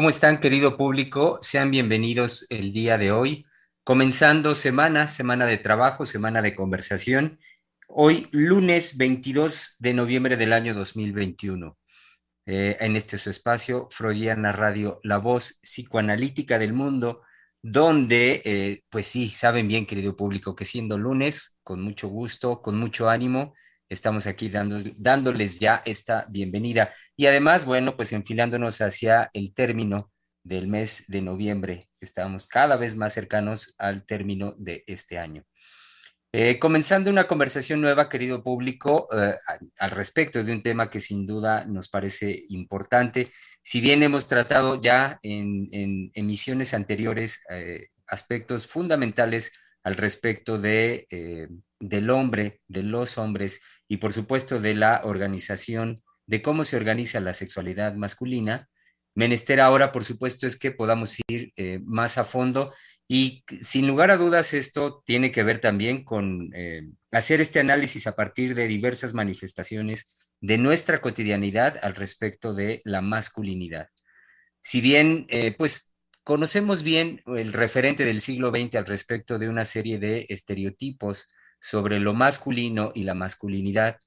¿Cómo están, querido público? Sean bienvenidos el día de hoy, comenzando semana, semana de trabajo, semana de conversación. Hoy, lunes 22 de noviembre del año 2021. Eh, en este su espacio, Freudiana Radio, la voz psicoanalítica del mundo, donde, eh, pues sí, saben bien, querido público, que siendo lunes, con mucho gusto, con mucho ánimo, estamos aquí dando, dándoles ya esta bienvenida. Y además, bueno, pues enfilándonos hacia el término del mes de noviembre. Estamos cada vez más cercanos al término de este año. Eh, comenzando una conversación nueva, querido público, eh, al respecto de un tema que sin duda nos parece importante. Si bien hemos tratado ya en, emisiones anteriores eh, aspectos fundamentales al respecto de, del hombre, de los hombres y por supuesto de la organización, de cómo se organiza la sexualidad masculina. Menester ahora, por supuesto, es que podamos ir eh, más a fondo y sin lugar a dudas esto tiene que ver también con eh, hacer este análisis a partir de diversas manifestaciones de nuestra cotidianidad al respecto de la masculinidad. Si bien, eh, pues, conocemos bien el referente del siglo XX al respecto de una serie de estereotipos sobre lo masculino y la masculinidad,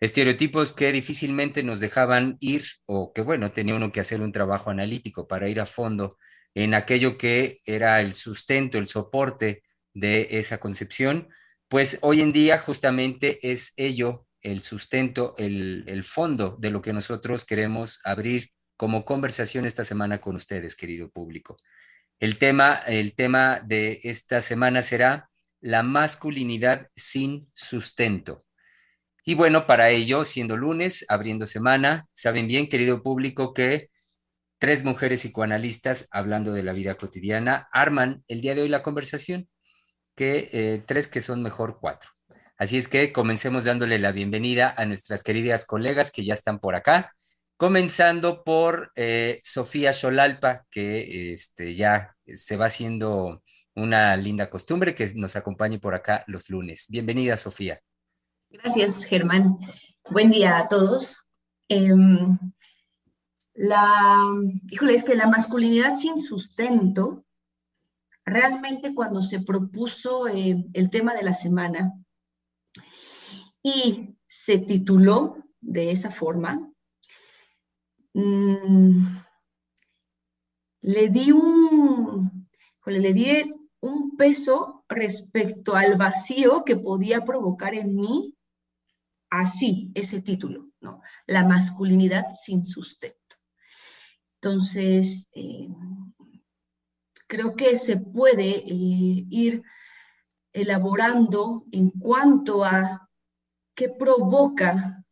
estereotipos que difícilmente nos dejaban ir o que, bueno, tenía uno que hacer un trabajo analítico para ir a fondo en aquello que era el sustento, el soporte de esa concepción, pues hoy en día justamente es ello el sustento, el, el fondo de lo que nosotros queremos abrir como conversación esta semana con ustedes, querido público. El tema, el tema de esta semana será la masculinidad sin sustento. Y bueno, para ello, siendo lunes, abriendo semana, saben bien, querido público, que tres mujeres psicoanalistas hablando de la vida cotidiana arman el día de hoy la conversación, que eh, tres que son mejor cuatro. Así es que comencemos dándole la bienvenida a nuestras queridas colegas que ya están por acá, comenzando por eh, Sofía Xolalpa, que este, ya se va haciendo una linda costumbre que nos acompañe por acá los lunes. Bienvenida, Sofía. Gracias, Germán. Buen día a todos. Em, la, híjole, es que la masculinidad sin sustento, realmente cuando se propuso eh, el tema de la semana y se tituló de esa forma, mm, le di un, le di un peso respecto al vacío que podía provocar en mí así ese título, ¿no? La masculinidad sin sustento. Entonces, eh, creo que se puede eh, ir elaborando en cuanto a qué provoca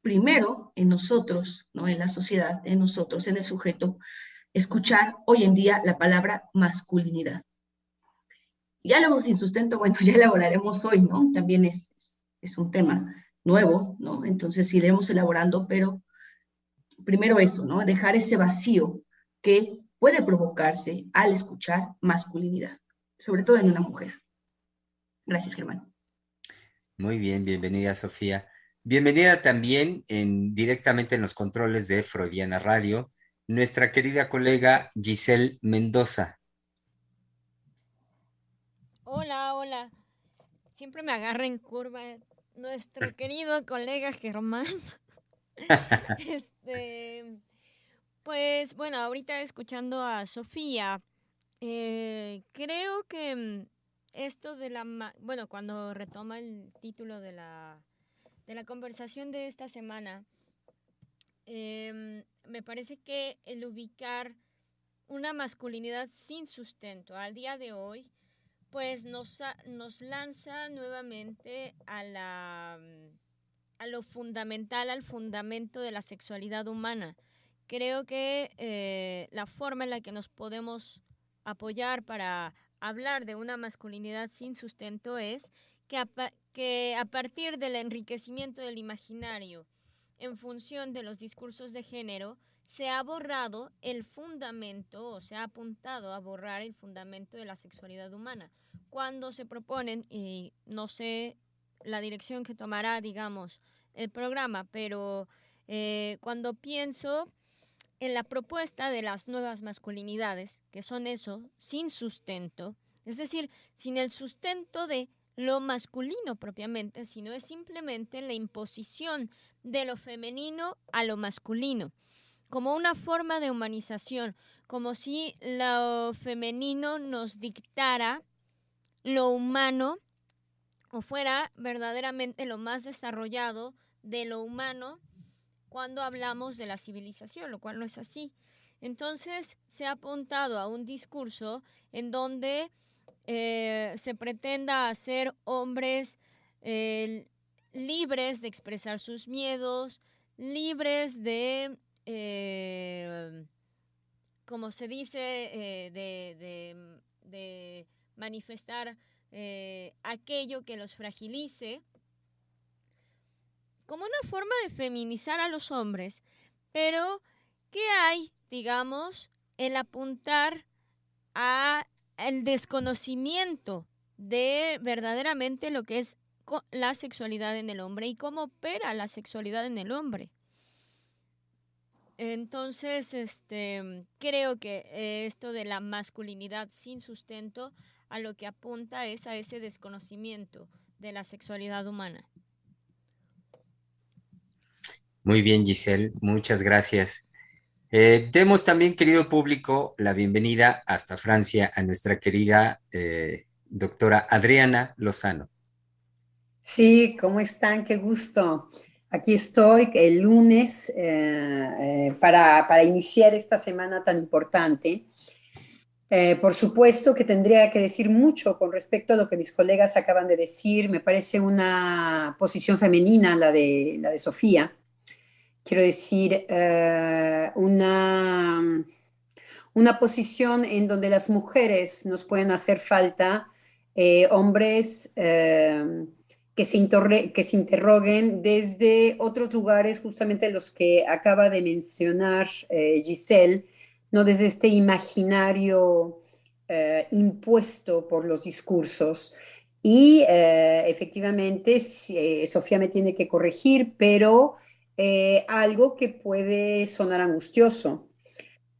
primero en nosotros, ¿no? en la sociedad, en nosotros, en el sujeto, escuchar hoy en día la palabra masculinidad. Ya luego sin sustento, bueno, ya elaboraremos hoy, ¿no? También es, es un tema nuevo, ¿no? Entonces iremos elaborando, pero primero eso, ¿no? Dejar ese vacío que puede provocarse al escuchar masculinidad, sobre todo en una mujer. Gracias, Germán. Muy bien, bienvenida, Sofía. Bienvenida también en, directamente en los controles de Freudiana Radio, nuestra querida colega Giselle Mendoza. Siempre me agarra en curva nuestro querido colega Germán. este, pues bueno, ahorita escuchando a Sofía, eh, creo que mm, esto de la, bueno, cuando retoma el título de la, de la conversación de esta semana, em, me parece que el ubicar una masculinidad sin sustento al día de hoy, pues nos, nos lanza nuevamente a la, a lo fundamental, al fundamento de la sexualidad humana. Creo que eh, la forma en la que nos podemos apoyar para hablar de una masculinidad sin sustento es que a, que a partir del enriquecimiento del imaginario en función de los discursos de género, se ha borrado el fundamento o se ha apuntado a borrar el fundamento de la sexualidad humana. Cuando se proponen, y no sé la dirección que tomará, digamos, el programa, pero eh, cuando pienso en la propuesta de las nuevas masculinidades, que son eso, sin sustento, es decir, sin el sustento de lo masculino propiamente, sino es simplemente la imposición de lo femenino a lo masculino, como una forma de humanización, como si lo femenino nos dictara lo humano o fuera verdaderamente lo más desarrollado de lo humano cuando hablamos de la civilización, lo cual no es así. Entonces se ha apuntado a un discurso en donde eh, se pretenda hacer hombres eh, libres de expresar sus miedos, libres de, eh, como se dice, de, manifestar aquello que los fragilice como una forma de feminizar a los hombres, pero ¿qué hay, digamos, el apuntar a el desconocimiento de verdaderamente lo que es la sexualidad en el hombre y cómo opera la sexualidad en el hombre? Entonces, este, creo que eh, esto de la masculinidad sin sustento a lo que apunta es a ese desconocimiento de la sexualidad humana. Muy bien, Giselle, muchas gracias. Eh, demos también, querido público, la bienvenida hasta Francia a nuestra querida eh, doctora Adriana Lozano. Sí, ¿cómo están? Qué gusto. Aquí estoy el lunes eh, para, para, iniciar esta semana tan importante. por supuesto que tendría que decir mucho con respecto a lo que mis colegas acaban de decir. Me parece una posición femenina la de, la de Sofía quiero decir, eh, una, una posición en donde las mujeres nos pueden hacer falta, eh, hombres eh, que, se que se interroguen desde otros lugares, justamente los que acaba de mencionar Giselle, no desde este imaginario impuesto por los discursos. Y efectivamente, Sofía me tiene que corregir, pero eh, algo que puede sonar angustioso.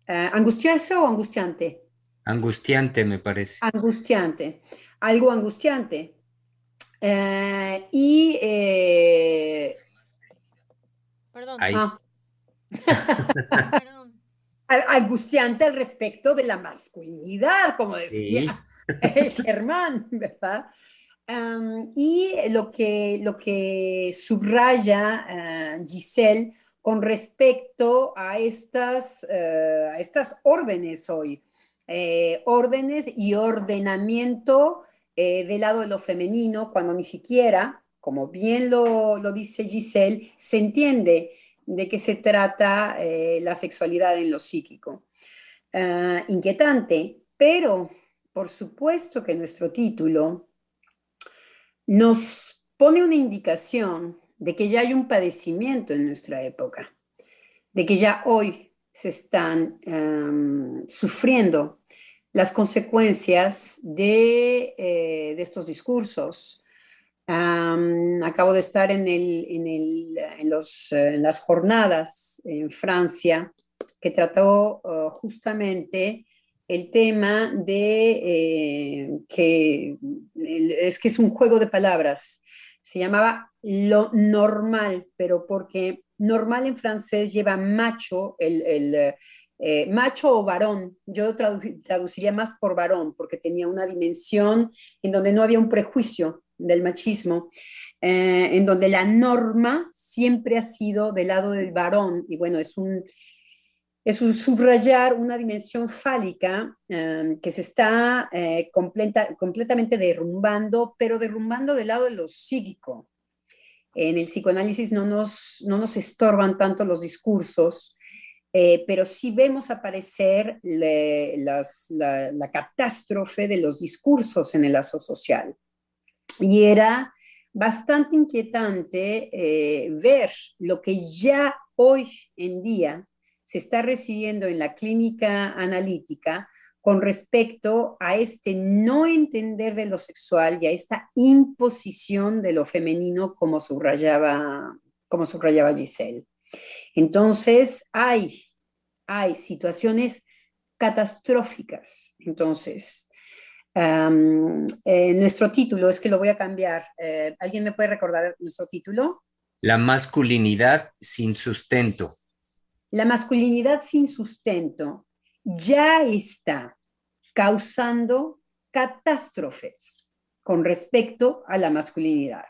Eh, ¿Angustioso o angustiante? Angustiante, me parece. Angustiante. Algo angustiante. Eh, y... Perdón. Ah. Angustiante al respecto de la masculinidad, como decía Germán, ¿verdad? y lo que, lo que subraya uh, Giselle con respecto a estas, uh, a estas órdenes hoy, eh, órdenes y ordenamiento eh, del lado de lo femenino, cuando ni siquiera, como bien lo, dice Giselle, se entiende de qué se trata eh, la sexualidad en lo psíquico. Uh, inquietante, pero por supuesto que nuestro título nos pone una indicación de que ya hay un padecimiento en nuestra época, de que ya hoy se están sufriendo las consecuencias de, eh, estos discursos. acabo de estar en, las jornadas en Francia que trató uh, justamente el tema de eh, que es que es un juego de palabras. Se llamaba lo normal, pero porque normal en francés lleva macho, el, eh, macho o varón. Yo traduciría más por varón, porque tenía una dimensión en donde no había un prejuicio del machismo, eh, en donde la norma siempre ha sido del lado del varón. Y bueno, es un, es subrayar una dimensión fálica em, que se está eh, completamente derrumbando, pero derrumbando del lado de lo psíquico. En el psicoanálisis no nos, no nos estorban tanto los discursos, eh, pero sí vemos aparecer la, catástrofe de los discursos en el lazo social. Y era bastante inquietante eh, ver lo que ya hoy en día se está recibiendo en la clínica analítica con respecto a este no entender de lo sexual y a esta imposición de lo femenino como subrayaba, como subrayaba Giselle. Entonces, hay, hay situaciones catastróficas. Entonces, eh, nuestro título es que lo voy a cambiar. Eh, ¿Alguien me puede recordar nuestro título? La masculinidad sin sustento. La masculinidad sin sustento ya está causando catástrofes con respecto a la masculinidad.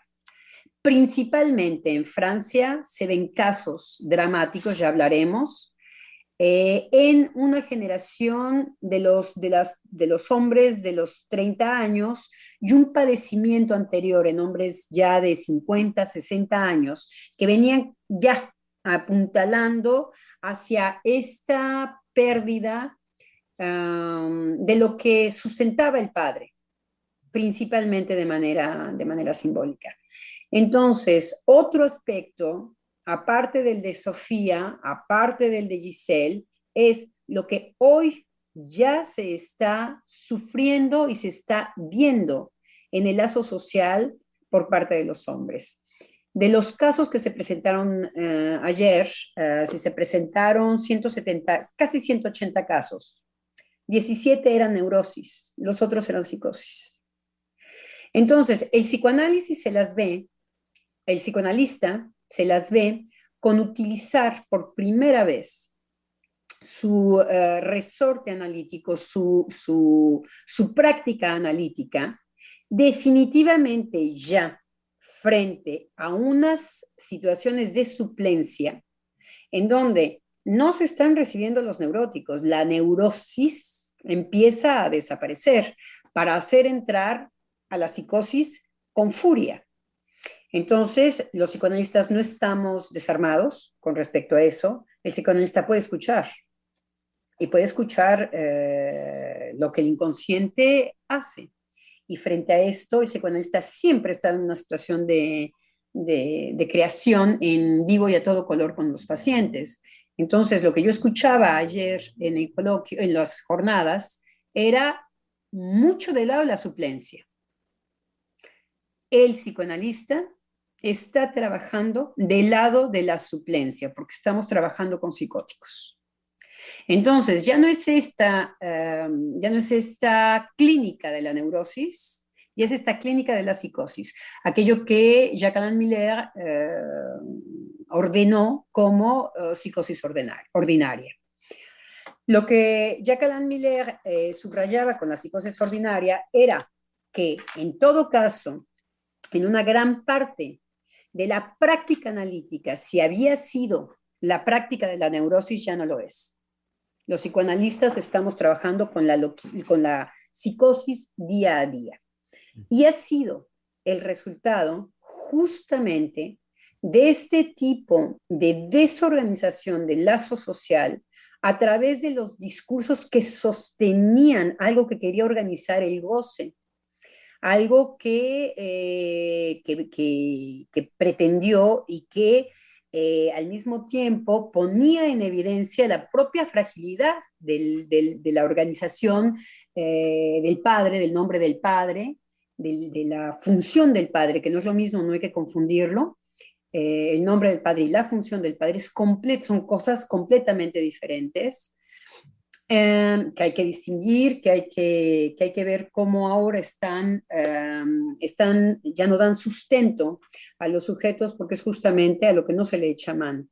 Principalmente en Francia se ven casos dramáticos, ya hablaremos, eh, en una generación de los, de, de los hombres de los 30 años y un padecimiento anterior en hombres ya de 50, 60 años, que venían ya apuntalando hacia esta pérdida de lo que sustentaba el padre, principalmente de manera, de manera simbólica. Entonces, otro aspecto, aparte del de Sofía, aparte del de Giselle, es lo que hoy ya se está sufriendo y se está viendo en el lazo social por parte de los hombres. De los casos que se presentaron eh, ayer, uh, se presentaron 170, casi 180 casos. 17 eran neurosis, los otros eran psicosis. Entonces, el psicoanálisis se las ve, el psicoanalista se las ve con utilizar por primera vez su eh, resorte analítico, su, su, su práctica analítica, definitivamente ya frente a unas situaciones de suplencia en donde no se están recibiendo los neuróticos, la neurosis empieza a desaparecer para hacer entrar a la psicosis con furia. Entonces, los psicoanalistas no estamos desarmados con respecto a eso. El psicoanalista puede escuchar y puede escuchar eh, lo que el inconsciente hace. Y frente a esto, el psicoanalista siempre está en una situación de, de creación en vivo y a todo color con los pacientes. Entonces, lo que yo escuchaba ayer en el coloquio, en las jornadas, era mucho del lado de la suplencia. El psicoanalista está trabajando del lado de la suplencia, porque estamos trabajando con psicóticos. Entonces, ya no es esta, em, ya no es esta clínica de la neurosis, ya es esta clínica de la psicosis, aquello que Jacques Miller eh, ordenó como eh, psicosis ordinaria. Lo que Jacques Alain Miller eh, subrayaba con la psicosis ordinaria era que en todo caso, en una gran parte de la práctica analítica, si había sido la práctica de la neurosis, ya no lo es. Los psicoanalistas estamos trabajando con la, psicosis día a día. Y ha sido el resultado justamente de este tipo de desorganización del lazo social a través de los discursos que sostenían algo que quería organizar el goce, algo que, eh, que, pretendió y que eh, al mismo tiempo ponía en evidencia la propia fragilidad de la organización eh, del padre, del nombre del padre, de la función del padre, que no es lo mismo, no hay que confundirlo, el nombre del Padre y la función del Padre son cosas completamente diferentes, em, que hay que distinguir, que hay que, que hay que ver cómo ahora están, em, están, ya no dan sustento a los sujetos porque es justamente a lo que no se le echa mano.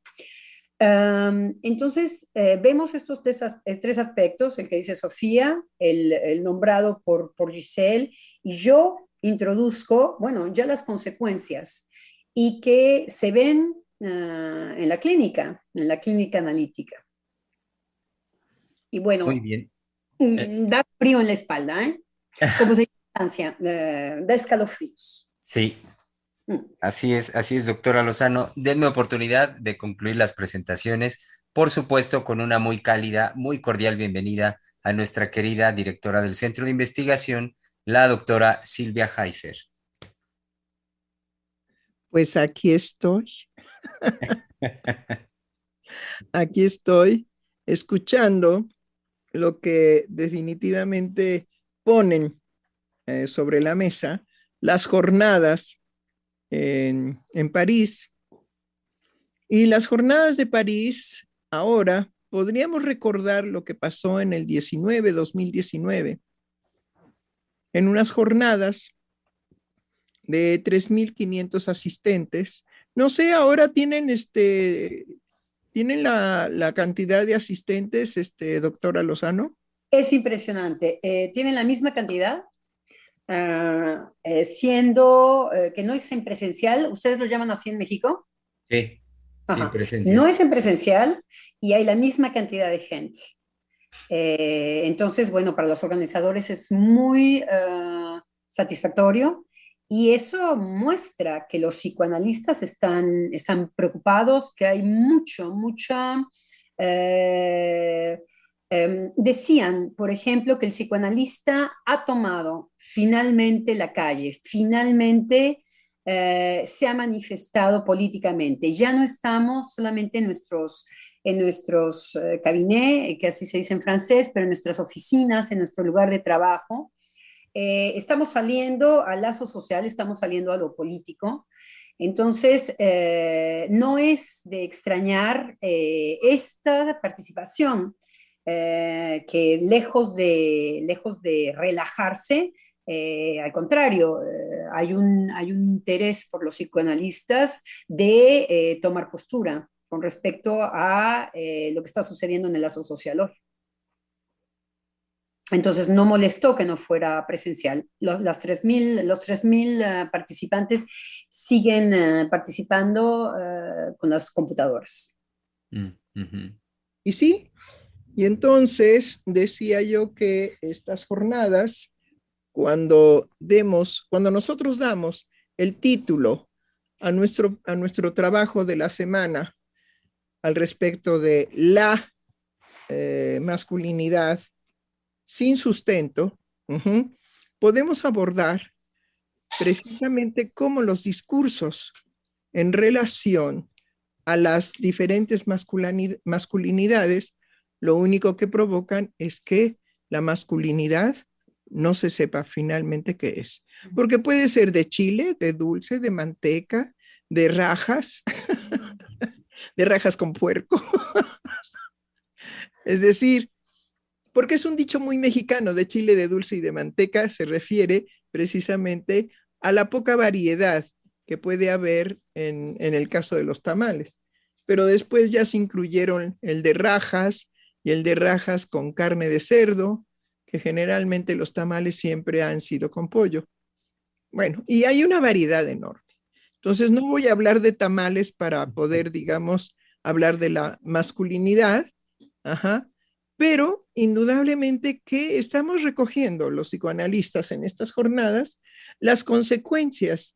Em, entonces, eh, vemos estos tres, aspectos, el que dice Sofía, el, el nombrado por, por Giselle, y yo introduzco, bueno, ya las consecuencias y que se ven ah, en la clínica, en la clínica analítica. Y bueno, Muy bien. Mm, eh. da frío en la espalda, ¿eh? Como se distancia, da escalofríos. Sí. Así es, así es, doctora Lozano. Denme oportunidad de concluir las presentaciones, por supuesto, con una muy cálida, muy cordial bienvenida a nuestra querida directora del Centro de Investigación, la doctora Silvia Heiser. Pues aquí estoy. aquí estoy escuchando lo que definitivamente ponen eh, sobre la mesa las jornadas en, en París. Y las jornadas de París, ahora podríamos recordar lo que pasó en el 19, 2019, en unas jornadas de 3.500 asistentes. No sé, ahora tienen este, tienen la, la cantidad de asistentes, este, doctora Lozano. Es impresionante. Eh, tienen la misma cantidad, uh, eh, siendo eh, que no es en presencial. ¿Ustedes lo llaman así en México? Sí. No es en presencial y hay la misma cantidad de gente. Eh, entonces, bueno, para los organizadores es muy uh, satisfactorio y eso muestra que los psicoanalistas están, están preocupados, que hay mucho, mucha... Eh, eh, decían, por ejemplo, que el psicoanalista ha tomado finalmente la calle, finalmente eh, se ha manifestado políticamente. Ya no estamos solamente en nuestros, en nuestros eh, cabinets, que así se dice en francés, pero en nuestras oficinas, en nuestro lugar de trabajo, eh, estamos saliendo al lazo social, estamos saliendo a lo político. Entonces, eh, no es de extrañar eh, esta participación que lejos de, lejos de relajarse, al contrario, hay, un, hay un interés por los psicoanalistas de tomar postura con respecto a lo que está sucediendo en el lazo social hoy. Entonces no molestó que no fuera presencial. Los, las 3, los 3.000 uh, participantes siguen uh, participando uh, con las computadoras. Mm -hmm. Y sí, y entonces decía yo que estas jornadas, cuando demos, cuando nosotros damos el título a nuestro, a nuestro trabajo de la semana al respecto de la eh, masculinidad, sin sustento, uh -huh, podemos abordar precisamente cómo los discursos en relación a las diferentes masculinidades, lo único que provocan es que la masculinidad no se sepa finalmente qué es. Porque puede ser de chile, de dulce, de manteca, de rajas, de rajas con puerco. es decir, porque es un dicho muy mexicano de chile de dulce y de manteca, se refiere precisamente a la poca variedad que puede haber en, el caso de los tamales. Pero después ya se incluyeron el de rajas y el de rajas con carne de cerdo, que generalmente los tamales siempre han sido con pollo. Bueno, y hay una variedad enorme. Entonces, no voy a hablar de tamales para poder, digamos, hablar de la masculinidad, ajá, pero indudablemente que estamos recogiendo los psicoanalistas en estas jornadas las consecuencias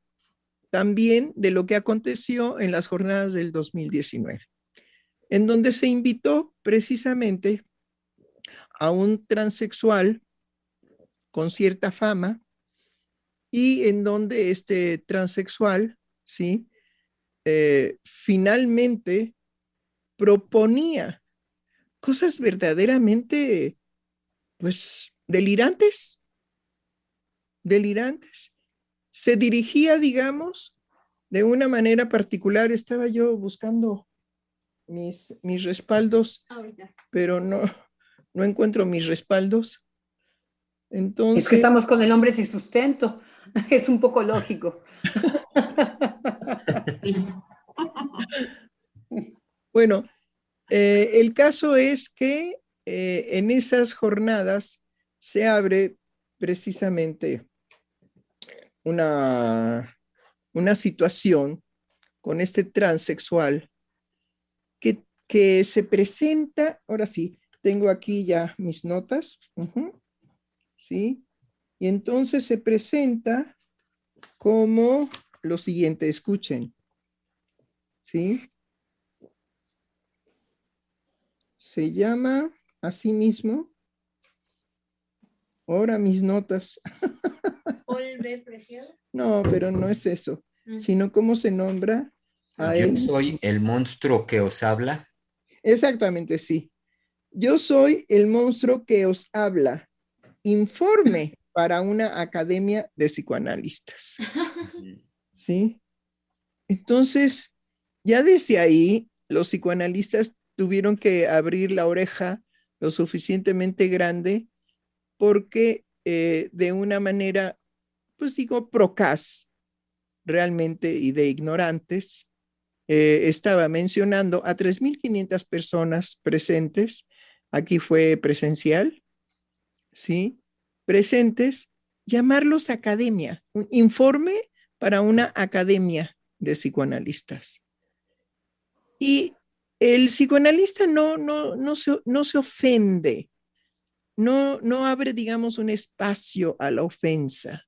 también de lo que aconteció en las jornadas del 2019, en donde se invitó precisamente a un transexual con cierta fama y en donde este transexual, ¿sí? Eh, finalmente proponía cosas verdaderamente, pues, delirantes, delirantes. Se dirigía, digamos, de una manera particular. Estaba yo buscando mis, mis respaldos, Ahorita. pero no, no encuentro mis respaldos. Entonces, es que estamos con el hombre sin sustento. Es un poco lógico. bueno, eh, el caso es que eh, en esas jornadas se abre precisamente una, una situación con este transexual que, que, se presenta, ahora sí, tengo aquí ya mis notas, ¿sí? Y entonces se presenta como lo siguiente, escuchen. ¿Sí? Se llama así mismo. Ahora mis notas. No, pero no es eso, mm. sino cómo se nombra a Yo soy el monstruo que os habla. Exactamente, sí. Yo soy el monstruo que os habla. Informe para una academia de psicoanalistas. ¿Sí? Entonces, ya desde ahí, los psicoanalistas tuvieron que abrir la oreja lo suficientemente grande porque eh, de una manera, pues digo, procas realmente y de ignorantes, eh, estaba mencionando a 3.500 personas presentes, aquí fue presencial, ¿sí? Presentes, llamarlos academia, un informe para una academia de psicoanalistas. Y el psicoanalista no, no, no, se, no se ofende, no, no abre, digamos, un espacio a la ofensa,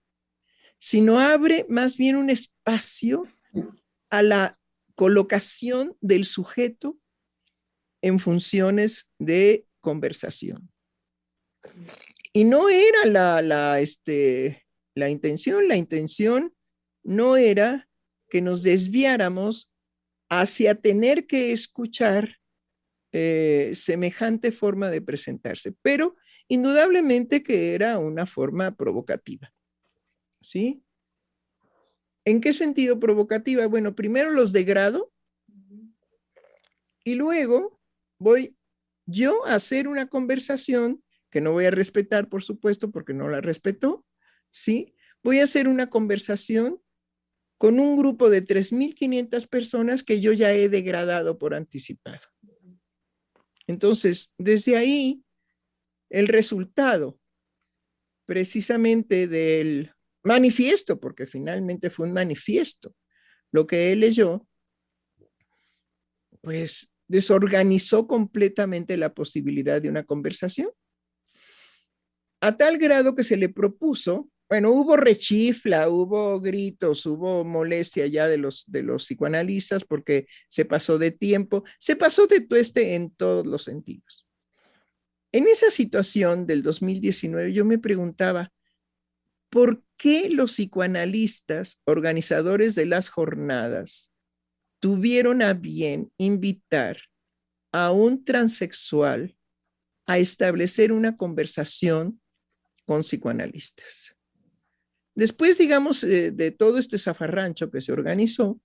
sino abre más bien un espacio a la colocación del sujeto en funciones de conversación. Y no era la, la, este, la intención, la intención no era que nos desviáramos hacia tener que escuchar eh, semejante forma de presentarse, pero indudablemente que era una forma provocativa. ¿Sí? ¿En qué sentido provocativa? Bueno, primero los degrado y luego voy yo a hacer una conversación que no voy a respetar, por supuesto, porque no la respetó, ¿sí? Voy a hacer una conversación con un grupo de 3.500 personas que yo ya he degradado por anticipado. Entonces, desde ahí, el resultado precisamente del manifiesto, porque finalmente fue un manifiesto, lo que él leyó, pues desorganizó completamente la posibilidad de una conversación, a tal grado que se le propuso bueno, hubo rechifla, hubo gritos, hubo molestia ya de los, de los psicoanalistas porque se pasó de tiempo, se pasó de tueste en todos los sentidos. En esa situación del 2019 yo me preguntaba, ¿por qué los psicoanalistas, organizadores de las jornadas, tuvieron a bien invitar a un transexual a establecer una conversación con psicoanalistas? Después, digamos, eh, de todo este zafarrancho que se organizó,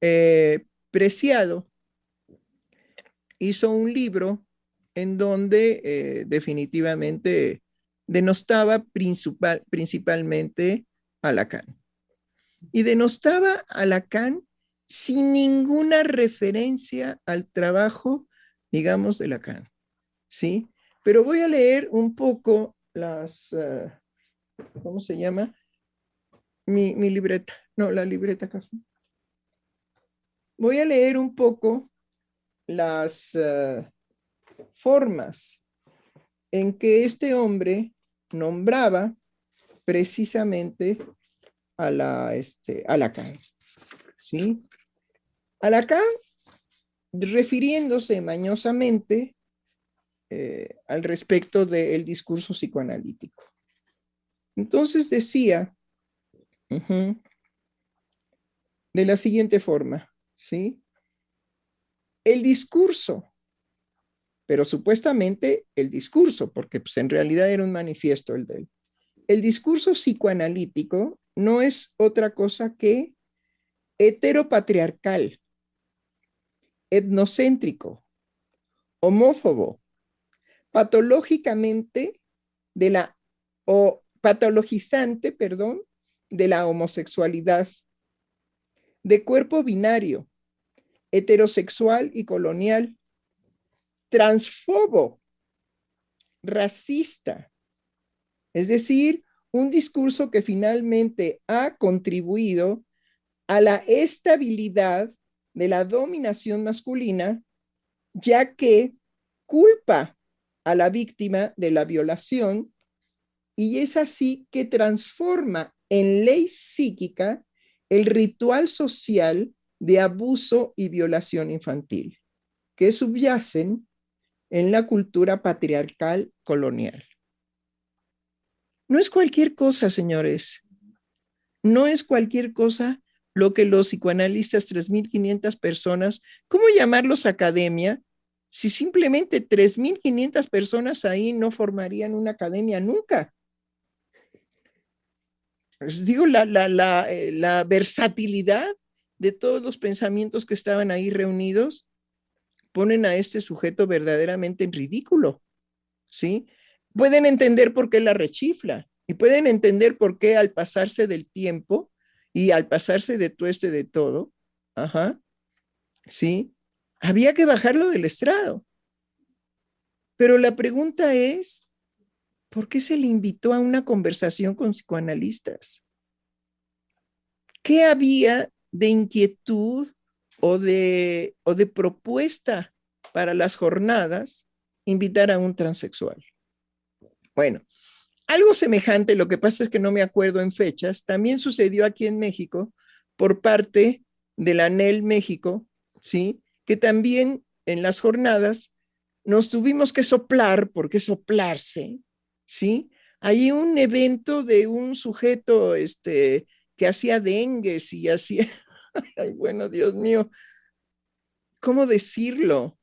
eh, Preciado hizo un libro en donde eh, definitivamente denostaba principal, principalmente a Lacan. Y denostaba a Lacan sin ninguna referencia al trabajo, digamos, de Lacan. ¿Sí? Pero voy a leer un poco las, ¿cómo se llama? Mi, libreta, no, la libreta acá. Voy a leer un poco las eh, formas en que este hombre nombraba precisamente a la, este, a Lacan. ¿Sí? A Lacan, refiriéndose mañosamente eh, al respecto del discurso psicoanalítico. Entonces decía de la siguiente forma, ¿sí? El discurso, pero supuestamente el discurso, porque pues, en realidad era un manifiesto el de él. El discurso psicoanalítico no es otra cosa que heteropatriarcal, etnocéntrico, homófobo, patológicamente de la o patologizante, perdón, de la homosexualidad, de cuerpo binario, heterosexual y colonial, transfobo, racista, es decir, un discurso que finalmente ha contribuido a la estabilidad de la dominación masculina, ya que culpa a la víctima de la violación y es así que transforma en ley psíquica el ritual social de abuso y violación infantil que subyacen en la cultura patriarcal colonial. No es cualquier cosa, señores. No es cualquier cosa lo que los psicoanalistas, 3.500 personas, ¿cómo llamarlos academia? Si simplemente 3.500 personas ahí no formarían una academia nunca. Digo, la, la, eh, la versatilidad de todos los pensamientos que estaban ahí reunidos ponen a este sujeto verdaderamente en ridículo, ¿sí? Pueden entender por qué la rechifla y pueden entender por qué al pasarse del tiempo y al pasarse de tueste de todo, ajá, ¿sí? Había que bajarlo del estrado. Pero la pregunta es, ¿por qué se le invitó a una conversación con psicoanalistas? ¿Qué había de inquietud o de, o de propuesta para las jornadas invitar a un transexual? Bueno, algo semejante, lo que pasa es que no me acuerdo en fechas, también sucedió aquí en México por parte de la ANEL México, ¿sí? Que también en las jornadas nos tuvimos que soplar, porque soplarse, ¿sí? Hay un evento de un sujeto este, que hacía dengue y hacía, ay, bueno, Dios mío, ¿cómo decirlo?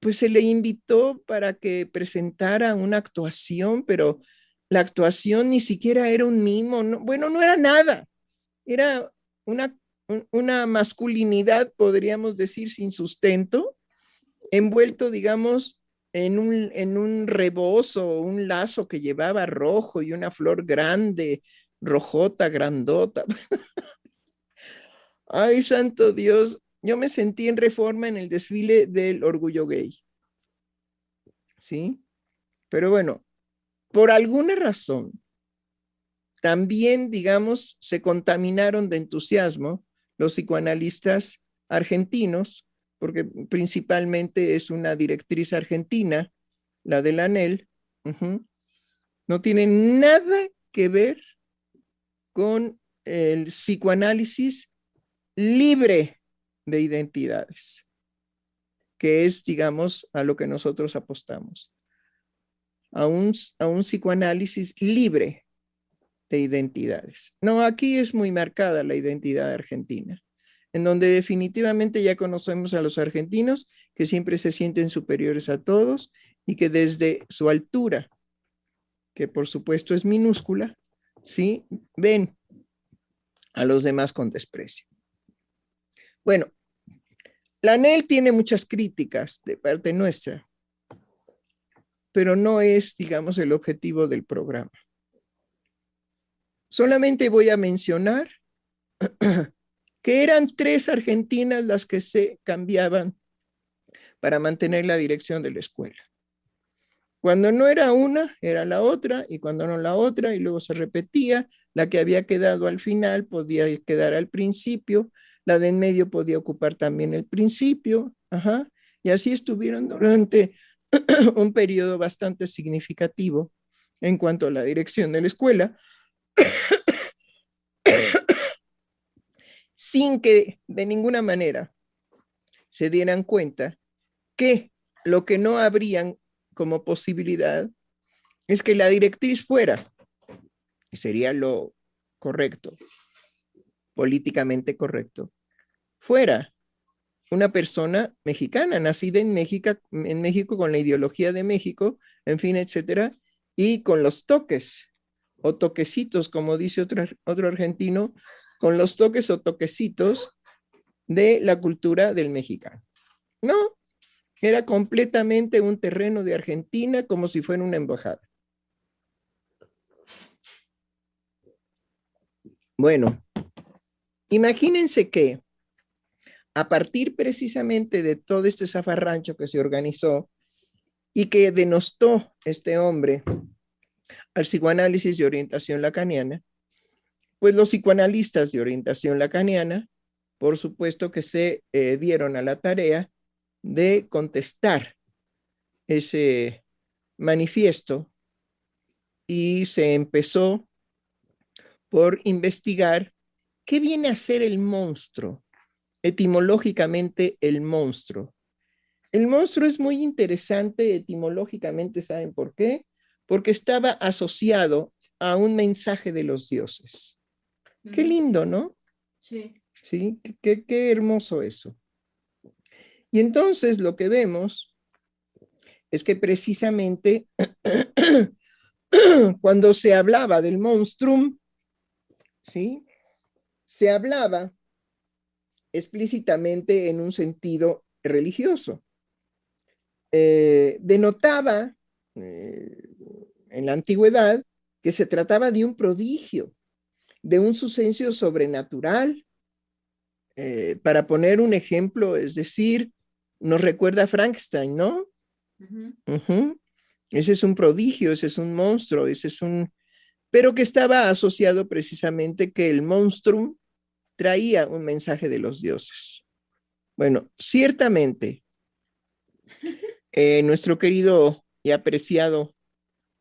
Pues se le invitó para que presentara una actuación, pero la actuación ni siquiera era un mimo, bueno, no era nada, era una, una masculinidad, podríamos decir, sin sustento, envuelto, digamos, en un, en un rebozo, un lazo que llevaba rojo y una flor grande, rojota, grandota. Ay, santo Dios, yo me sentí en reforma en el desfile del orgullo gay. ¿Sí? Pero bueno, por alguna razón, también, digamos, se contaminaron de entusiasmo los psicoanalistas argentinos porque principalmente es una directriz argentina, la de la ANEL, no tiene nada que ver con el psicoanálisis libre de identidades, que es, digamos, a lo que nosotros apostamos, a un, a un psicoanálisis libre de identidades. No, aquí es muy marcada la identidad argentina en donde definitivamente ya conocemos a los argentinos que siempre se sienten superiores a todos y que desde su altura, que por supuesto es minúscula, ¿sí? Ven a los demás con desprecio. Bueno, la ANEL tiene muchas críticas de parte nuestra, pero no es, digamos, el objetivo del programa. Solamente voy a mencionar que eran tres argentinas las que se cambiaban para mantener la dirección de la escuela. Cuando no era una, era la otra, y cuando no la otra, y luego se repetía, la que había quedado al final podía quedar al principio, la de en medio podía ocupar también el principio, ajá, y así estuvieron durante un periodo bastante significativo en cuanto a la dirección de la escuela sin que de ninguna manera se dieran cuenta que lo que no habrían como posibilidad es que la directriz fuera, sería lo correcto, políticamente correcto, fuera una persona mexicana, nacida en México, en México con la ideología de México, en fin, etcétera, y con los toques o toquecitos, como dice otro, otro argentino, con los toques o toquecitos de la cultura del mexicano. No, era completamente un terreno de Argentina como si fuera una embajada. Bueno, imagínense que a partir precisamente de todo este zafarrancho que se organizó y que denostó este hombre al psicoanálisis de orientación lacaniana, pues los psicoanalistas de orientación lacaniana, por supuesto que se eh, dieron a la tarea de contestar ese manifiesto y se empezó por investigar ¿Qué viene a ser el monstruo? Etimológicamente, el monstruo. El monstruo es muy interesante etimológicamente, ¿saben por qué? Porque estaba asociado a un mensaje de los dioses. Qué lindo, ¿no? Sí. Sí, qué, qué hermoso eso. Y entonces lo que vemos es que precisamente cuando se hablaba del monstrum, ¿sí? Se hablaba explícitamente en un sentido religioso. Eh, denotaba eh, en la antigüedad que se trataba de un prodigio, de un suceso sobrenatural. Eh, para poner un ejemplo, es decir, nos recuerda a Frankenstein, ¿no? Ese es un prodigio, ese es un monstruo, ese es un... Pero que estaba asociado precisamente que el monstruo traía un mensaje de los dioses. Bueno, ciertamente, eh, nuestro querido y apreciado,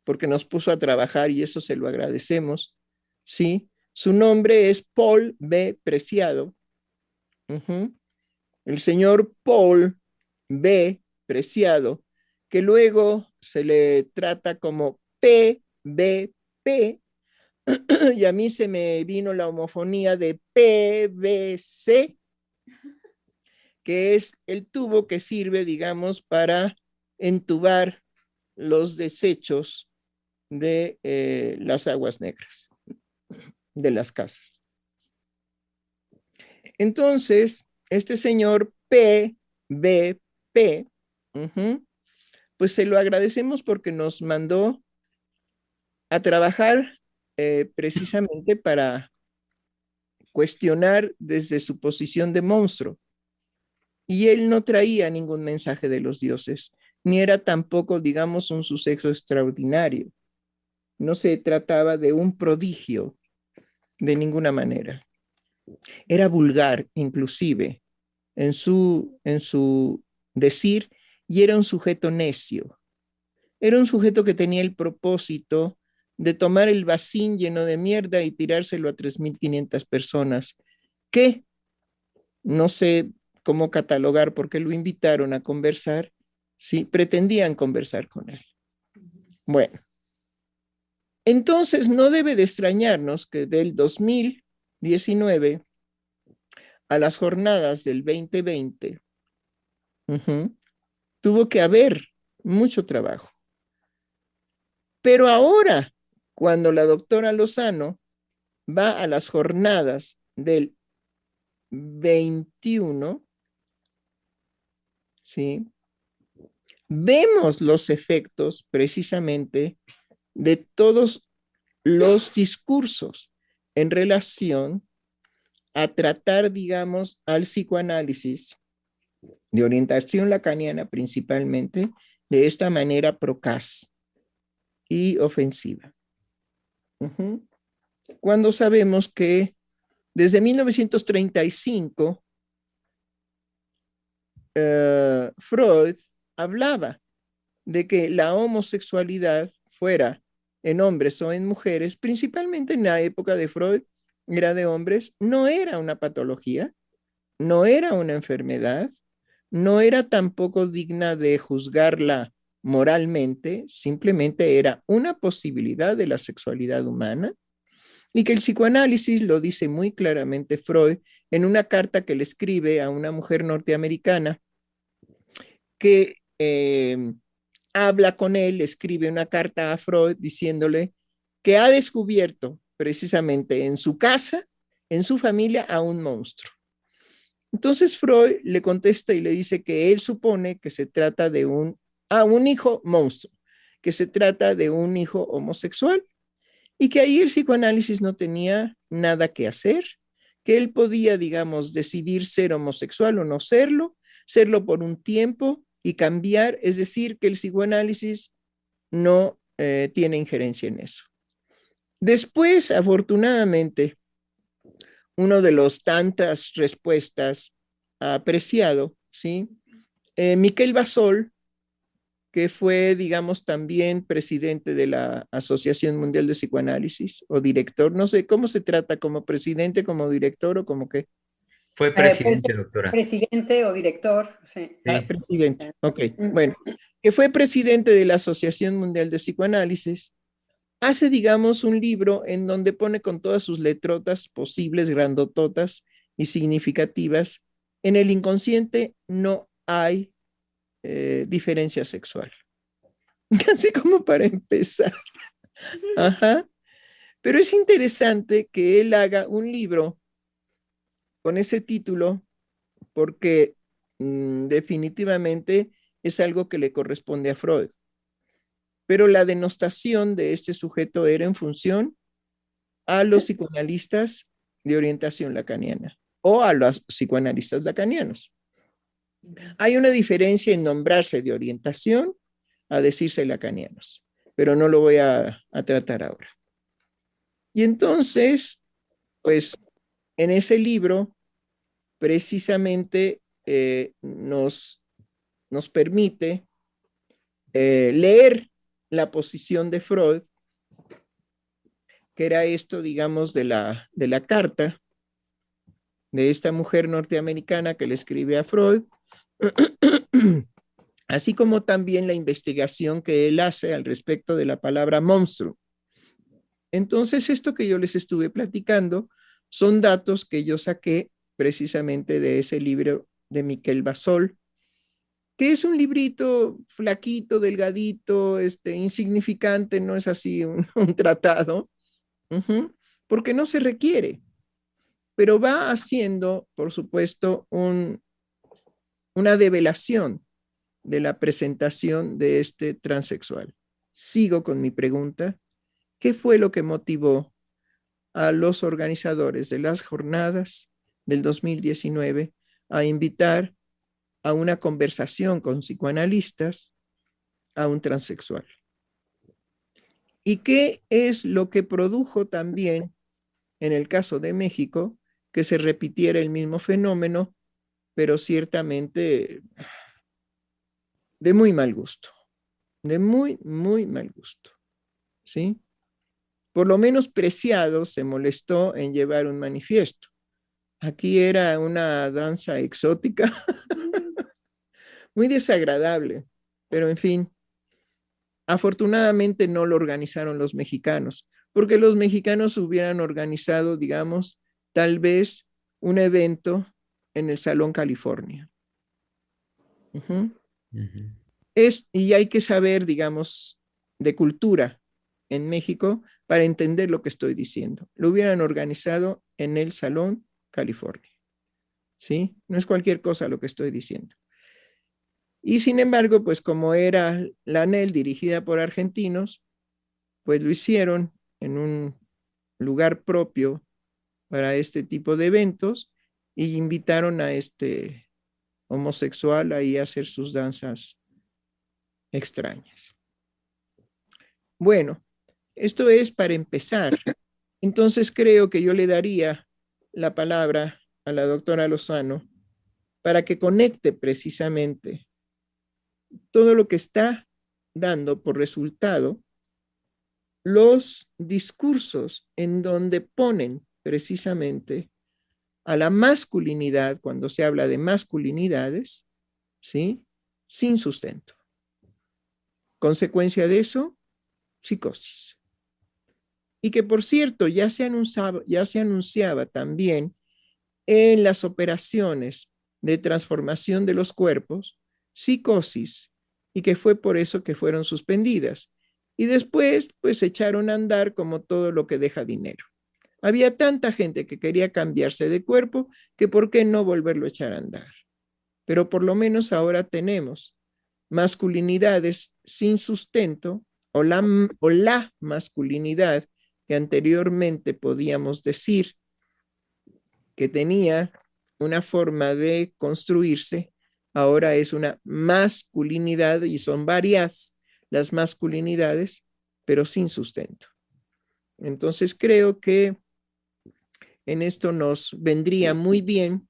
porque nos puso a trabajar y eso se lo agradecemos, ¿sí? Su nombre es Paul B. Preciado. El señor Paul B. Preciado, que luego se le trata como PBP, y a mí se me vino la homofonía de PVC, que es el tubo que sirve, digamos, para entubar los desechos de eh, las aguas negras de las casas. Entonces, este señor PBP, pues se lo agradecemos porque nos mandó a trabajar eh, precisamente para cuestionar desde su posición de monstruo. Y él no traía ningún mensaje de los dioses, ni era tampoco, digamos, un suceso extraordinario. No se trataba de un prodigio de ninguna manera. Era vulgar, inclusive, en su, en su decir y era un sujeto necio. Era un sujeto que tenía el propósito de tomar el vacín lleno de mierda y tirárselo a 3.500 personas que no sé cómo catalogar porque lo invitaron a conversar, sí, pretendían conversar con él. Bueno, entonces no debe de extrañarnos que del 2019 a las jornadas del 2020, tuvo que haber mucho trabajo. Pero ahora, cuando la doctora Lozano va a las jornadas del 21, ¿sí? Vemos los efectos precisamente de todos los discursos en relación a tratar, digamos, al psicoanálisis de orientación lacaniana principalmente, de esta manera procaz y ofensiva. Cuando sabemos que desde 1935 eh, Freud hablaba de que la homosexualidad fuera en hombres o en mujeres, principalmente en la época de Freud, era de hombres, no era una patología, no era una enfermedad, no era tampoco digna de juzgarla moralmente, simplemente era una posibilidad de la sexualidad humana y que el psicoanálisis lo dice muy claramente Freud en una carta que le escribe a una mujer norteamericana que eh, habla con él, escribe una carta a Freud diciéndole que ha descubierto precisamente en su casa, en su familia, a un monstruo. Entonces Freud le contesta y le dice que él supone que se trata de un, ah, un hijo monstruo, que se trata de un hijo homosexual y que ahí el psicoanálisis no tenía nada que hacer, que él podía, digamos, decidir ser homosexual o no serlo, serlo por un tiempo y cambiar, es decir, que el psicoanálisis no eh, tiene injerencia en eso. Después, afortunadamente, uno de los tantas respuestas apreciado, ¿sí? Eh, Miquel Basol que fue, digamos, también presidente de la Asociación Mundial de Psicoanálisis o director, no sé, ¿cómo se trata? ¿Como presidente, como director o como qué? Fue eh, presidente, doctora. Presidente o director, sí. Ah, presidente, ok. Bueno, que fue presidente de la Asociación Mundial de Psicoanálisis, hace, digamos, un libro en donde pone con todas sus letrotas posibles, grandototas y significativas, en el inconsciente no hay eh, diferencia sexual. Casi como para empezar. Ajá. Pero es interesante que él haga un libro con ese título porque mm, definitivamente es algo que le corresponde a Freud. Pero la denostación de este sujeto era en función a los psicoanalistas de orientación lacaniana o a los psicoanalistas lacanianos. Hay una diferencia en nombrarse de orientación a decirse lacanianos, pero no lo voy a, tratar ahora. Y entonces, pues en ese libro, precisamente eh, nos, nos permite eh, leer la posición de Freud, que era esto, digamos, de la, de la carta de esta mujer norteamericana que le escribe a Freud, así como también la investigación que él hace al respecto de la palabra monstruo. Entonces, esto que yo les estuve platicando son datos que yo saqué precisamente de ese libro de Miquel Basol, que es un librito flaquito, delgadito, este, insignificante, no es así un, tratado, porque no se requiere, pero va haciendo, por supuesto, un, una develación de la presentación de este transexual. Sigo con mi pregunta. ¿Qué fue lo que motivó a los organizadores de las jornadas del 2019 a invitar a una conversación con psicoanalistas a un transexual? ¿Y qué es lo que produjo también, en el caso de México, que se repitiera el mismo fenómeno pero ciertamente de muy mal gusto, de muy, muy mal gusto. ¿Sí? Por lo menos Preciado se molestó en llevar un manifiesto. Aquí era una danza exótica, muy desagradable, pero en fin, afortunadamente no lo organizaron los mexicanos, porque los mexicanos hubieran organizado, digamos, tal vez un evento en el Salón California. Es, y hay que saber, digamos, de cultura en México para entender lo que estoy diciendo. Lo hubieran organizado en el Salón California. ¿Sí? No es cualquier cosa lo que estoy diciendo. Y sin embargo, pues como era la ANEL dirigida por argentinos, pues lo hicieron en un lugar propio para este tipo de eventos y invitaron a este homosexual ahí a hacer sus danzas extrañas. Bueno, esto es para empezar. Entonces creo que yo le daría la palabra a la doctora Lozano para que conecte precisamente todo lo que está dando por resultado los discursos en donde ponen precisamente a la masculinidad, cuando se habla de masculinidades, ¿sí? Sin sustento. Consecuencia de eso, psicosis. Y que por cierto, ya se anunciaba, ya se anunciaba también en las operaciones de transformación de los cuerpos, psicosis, y que fue por eso que fueron suspendidas. Y después, pues echaron a andar como todo lo que deja dinero. Había tanta gente que quería cambiarse de cuerpo que por qué no volverlo a echar a andar. Pero por lo menos ahora tenemos masculinidades sin sustento o la, o la masculinidad que anteriormente podíamos decir que tenía una forma de construirse, ahora es una masculinidad y son varias las masculinidades, pero sin sustento. Entonces creo que en esto nos vendría muy bien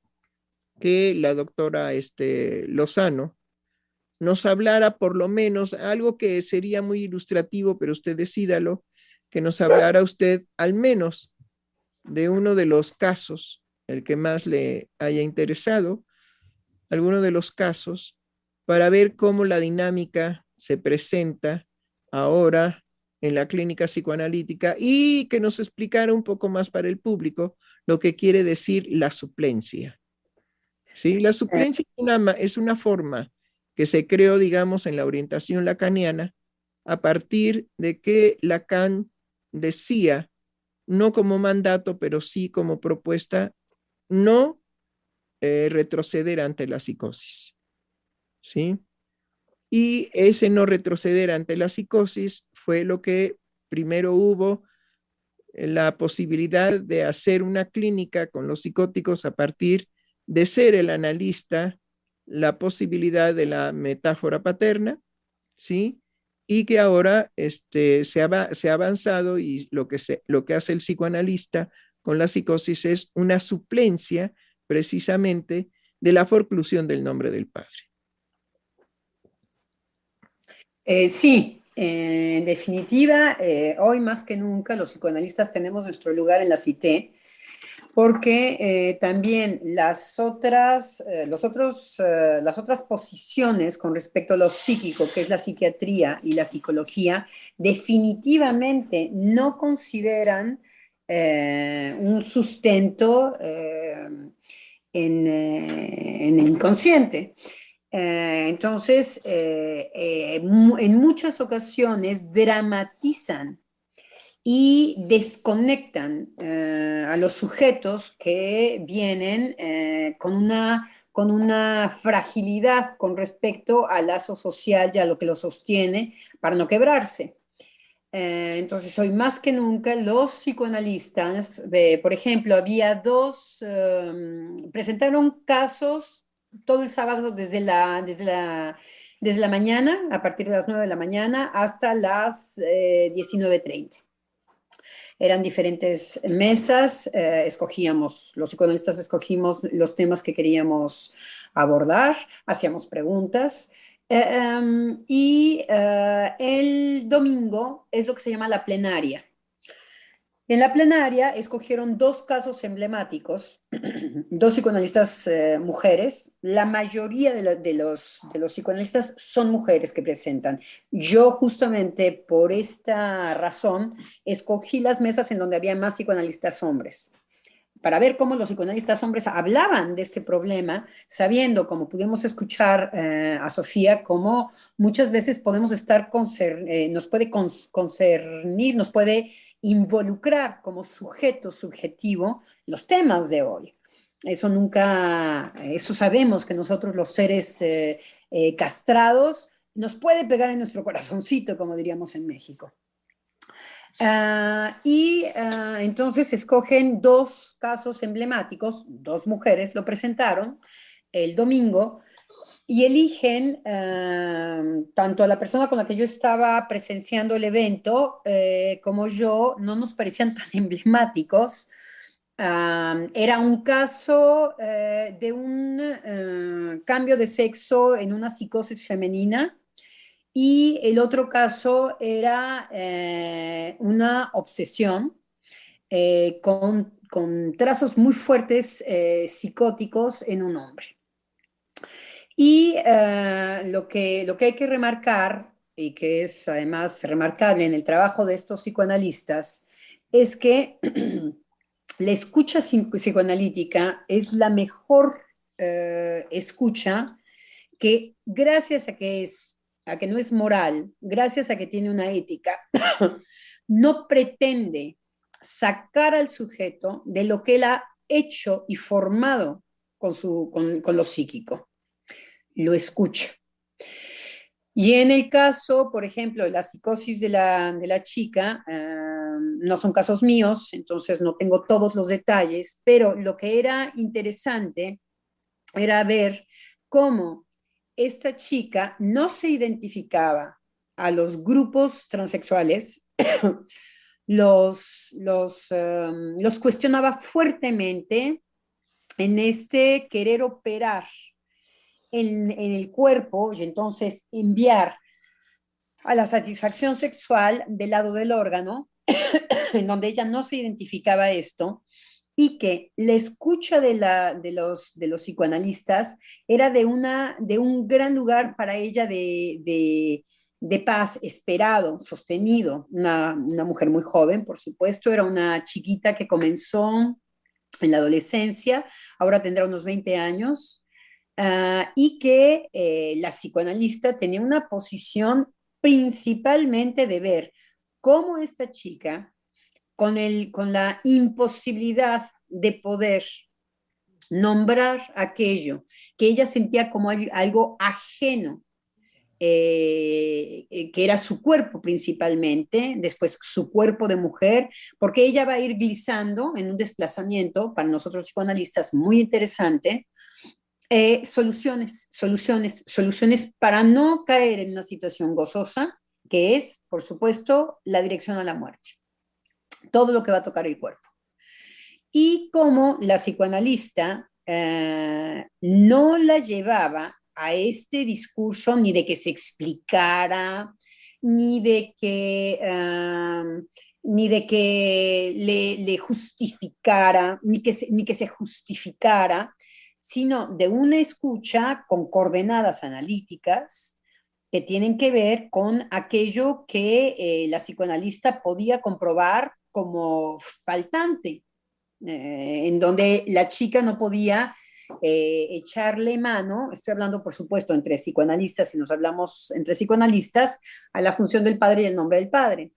que la doctora este, Lozano nos hablara por lo menos algo que sería muy ilustrativo, pero usted decídalo, que nos hablara usted al menos de uno de los casos, el que más le haya interesado, alguno de los casos, para ver cómo la dinámica se presenta ahora en la clínica psicoanalítica y que nos explicara un poco más para el público lo que quiere decir la suplencia. ¿Sí? La suplencia es una, es una forma que se creó, digamos, en la orientación lacaniana a partir de que Lacan decía, no como mandato, pero sí como propuesta, no eh, retroceder ante la psicosis. ¿Sí? Y ese no retroceder ante la psicosis fue lo que primero hubo eh, la posibilidad de hacer una clínica con los psicóticos a partir de ser el analista, la posibilidad de la metáfora paterna, ¿sí? Y que ahora este, se, ha, se ha avanzado y lo que, se, lo que hace el psicoanalista con la psicosis es una suplencia precisamente de la forclusión del nombre del Padre. Eh, sí, en definitiva, eh, hoy más que nunca los psicoanalistas tenemos nuestro lugar en la CITE, porque eh, también las otras, eh, los otros, las otras posiciones con respecto a lo psíquico, que es la psiquiatría y la psicología, definitivamente no consideran un sustento en, en el inconsciente. Eh, entonces, eh, eh, en muchas ocasiones dramatizan y desconectan a los sujetos que vienen con, una, con una fragilidad con respecto al lazo social y a lo que lo sostiene para no quebrarse. entonces, hoy más que nunca los psicoanalistas, por ejemplo, había dos, presentaron casos todo el sábado desde la, desde la, desde la mañana, a partir de las 9 de la mañana, hasta las 19.30. Eh, Eran diferentes mesas, eh, escogíamos, los psicoanalistas escogimos los temas que queríamos abordar, hacíamos preguntas. Eh, em, y el domingo es lo que se llama la plenaria. En la plenaria escogieron dos casos emblemáticos, dos psicoanalistas eh, mujeres. La mayoría de, los, psicoanalistas son mujeres que presentan. Yo justamente por esta razón escogí las mesas en donde había más psicoanalistas hombres para ver cómo los psicoanalistas hombres hablaban de este problema, sabiendo, como pudimos escuchar eh, a Sofía, cómo muchas veces podemos estar, eh, nos puede concernir, nos puede involucrar como sujeto subjetivo los temas de hoy. Eso nunca, eso sabemos que nosotros los seres eh, eh, castrados nos puede pegar en nuestro corazoncito, como diríamos en México. Ah, y ah, entonces escogen dos casos emblemáticos, dos mujeres lo presentaron el domingo, y eligen eh, tanto a la persona con la que yo estaba presenciando el evento eh, como yo, no nos parecían tan emblemáticos. Era un caso eh, de un cambio de sexo en una psicosis femenina y el otro caso era una obsesión con, con, trazos muy fuertes psicóticos en un hombre. Y eh, lo, que, lo que hay que remarcar, y que es además remarcable en el trabajo de estos psicoanalistas, es que la escucha psicoanalítica es la mejor eh, escucha que gracias a que, es, a que no es moral, gracias a que tiene una ética, no pretende sacar al sujeto de lo que él ha hecho y formado con, su, con, con lo psíquico lo escucha. Y en el caso, por ejemplo, de la psicosis de la, chica, eh, no son casos míos, entonces no tengo todos los detalles, pero lo que era interesante era ver cómo esta chica no se identificaba a los grupos transexuales, los, los, los cuestionaba fuertemente en este querer operar en, el cuerpo y entonces enviar a la satisfacción sexual del lado del órgano, en donde ella no se identificaba esto, y que la escucha de, la, de, los, de los psicoanalistas era de, una, de un gran lugar para ella de, de, de paz, esperado, sostenido. Una, una, mujer muy joven, por supuesto, era una chiquita que comenzó en la adolescencia, ahora tendrá unos 20 años, uh, y que eh, la psicoanalista tenía una posición principalmente de ver cómo esta chica, con, el, con la imposibilidad de poder nombrar aquello que ella sentía como algo ajeno, eh, que era su cuerpo principalmente, después su cuerpo de mujer, porque ella va a ir glissando en un desplazamiento, para nosotros psicoanalistas, muy interesante, eh, soluciones, soluciones, soluciones para no caer en una situación gozosa, que es, por supuesto, la dirección a la muerte. Todo lo que va a tocar el cuerpo. Y como la psicoanalista eh, no la llevaba a este discurso ni de que se explicara, ni de que, uh, ni de que le, justificara, ni que, ni que se justificara, sino de una escucha con coordenadas analíticas que tienen que ver con aquello que eh, la psicoanalista podía comprobar como faltante, eh, en donde la chica no podía eh, echarle mano, estoy hablando por supuesto entre psicoanalistas, si nos hablamos entre psicoanalistas, a la función del padre y el nombre del padre.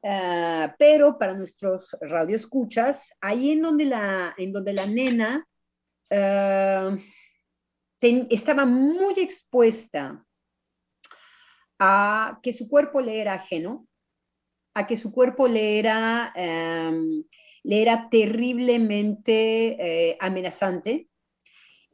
Uh, pero para nuestros radioescuchas, ahí en donde la, en donde la nena ten, estaba muy expuesta a que su cuerpo le era ajeno, a que su cuerpo le era, um, le era terriblemente eh, amenazante,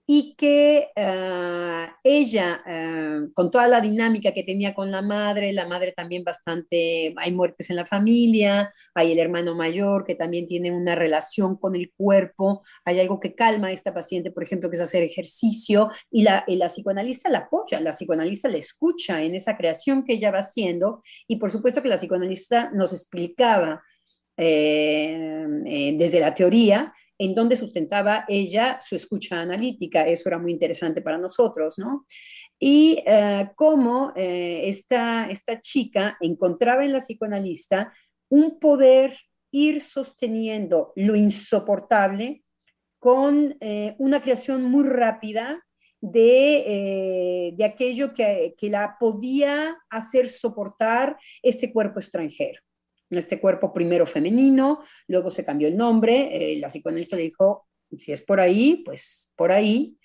y que uh, ella, uh, con toda la dinámica que tenía con la madre, la madre también bastante, hay muertes en la familia, hay el hermano mayor que también tiene una relación con el cuerpo, hay algo que calma a esta paciente, por ejemplo, que es hacer ejercicio, y la, y psicoanalista la apoya, la psicoanalista la escucha en esa creación que ella va haciendo, y por supuesto que la psicoanalista nos explicaba eh, eh, desde la teoría, en donde sustentaba ella su escucha analítica. Eso era muy interesante para nosotros, ¿no? Y uh, cómo uh, esta, esta chica encontraba en la psicoanalista un poder ir sosteniendo lo insoportable con eh, una creación muy rápida de, eh, de aquello que, que, la podía hacer soportar este cuerpo extranjero este cuerpo primero femenino, luego se cambió el nombre, eh, la psicoanalista le dijo, si es por ahí, pues por ahí.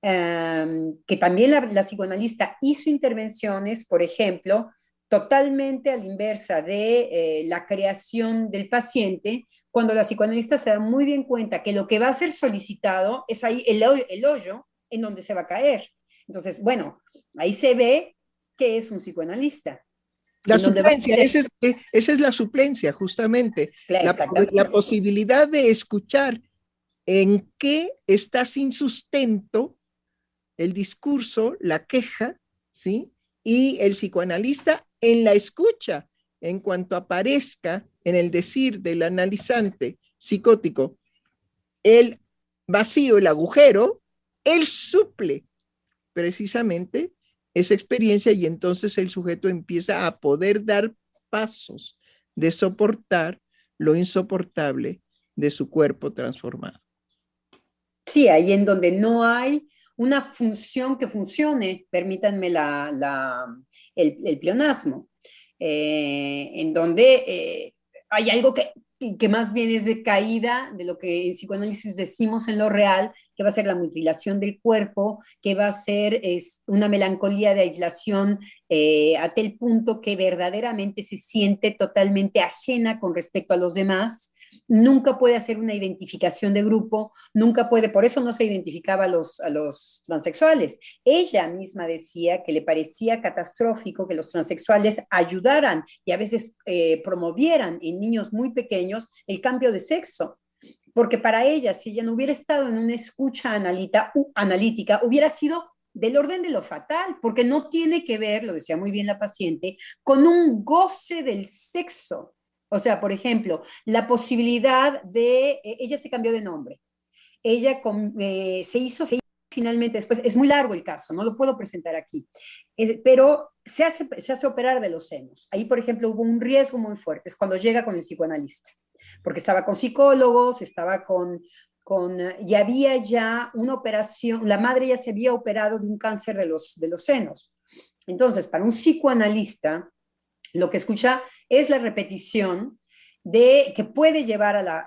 Um, que también la, la, psicoanalista hizo intervenciones, por ejemplo, totalmente a la inversa de eh, la creación del paciente, cuando la psicoanalista se da muy bien cuenta que lo que va a ser solicitado es ahí el, el hoyo en donde se va a caer. Entonces, bueno, ahí se ve que es un psicoanalista. La suplencia, esa es, esa es, la suplencia, justamente. La, la, posibilidad de escuchar en qué está sin sustento el discurso, la queja, ¿sí? Y el psicoanalista en la escucha, en cuanto aparezca en el decir del analizante psicótico el vacío, el agujero, él suple precisamente esa experiencia y entonces el sujeto empieza a poder dar pasos de soportar lo insoportable de su cuerpo transformado. Sí, ahí en donde no hay una función que funcione, permítanme la, el, el, pleonasmo, eh, en donde eh, hay algo que, que más bien es de caída de lo que en psicoanálisis decimos en lo real, que va a ser la mutilación del cuerpo, que va a ser es, una melancolía de aislación eh, a tal punto que verdaderamente se siente totalmente ajena con respecto a los demás, nunca puede hacer una identificación de grupo, nunca puede, por eso no se identificaba a los, a los transexuales. Ella misma decía que le parecía catastrófico que los transexuales ayudaran y a veces eh, promovieran en niños muy pequeños el cambio de sexo. Porque para ella, si ella no hubiera estado en una escucha analítica, hubiera sido del orden de lo fatal, porque no tiene que ver, lo decía muy bien la paciente, con un goce del sexo. O sea, por ejemplo, la posibilidad de, eh, ella se cambió de nombre, ella eh, se hizo finalmente después, es muy largo el caso, no lo puedo presentar aquí, pero se hace, se hace operar de los senos. Ahí, por ejemplo, hubo un riesgo muy fuerte, es cuando llega con el psicoanalista, porque estaba con psicólogos, estaba con, con, y había ya una operación, la madre ya se había operado de un cáncer de los, de los senos. Entonces, para un psicoanalista, lo que escucha es la repetición de que puede llevar a la,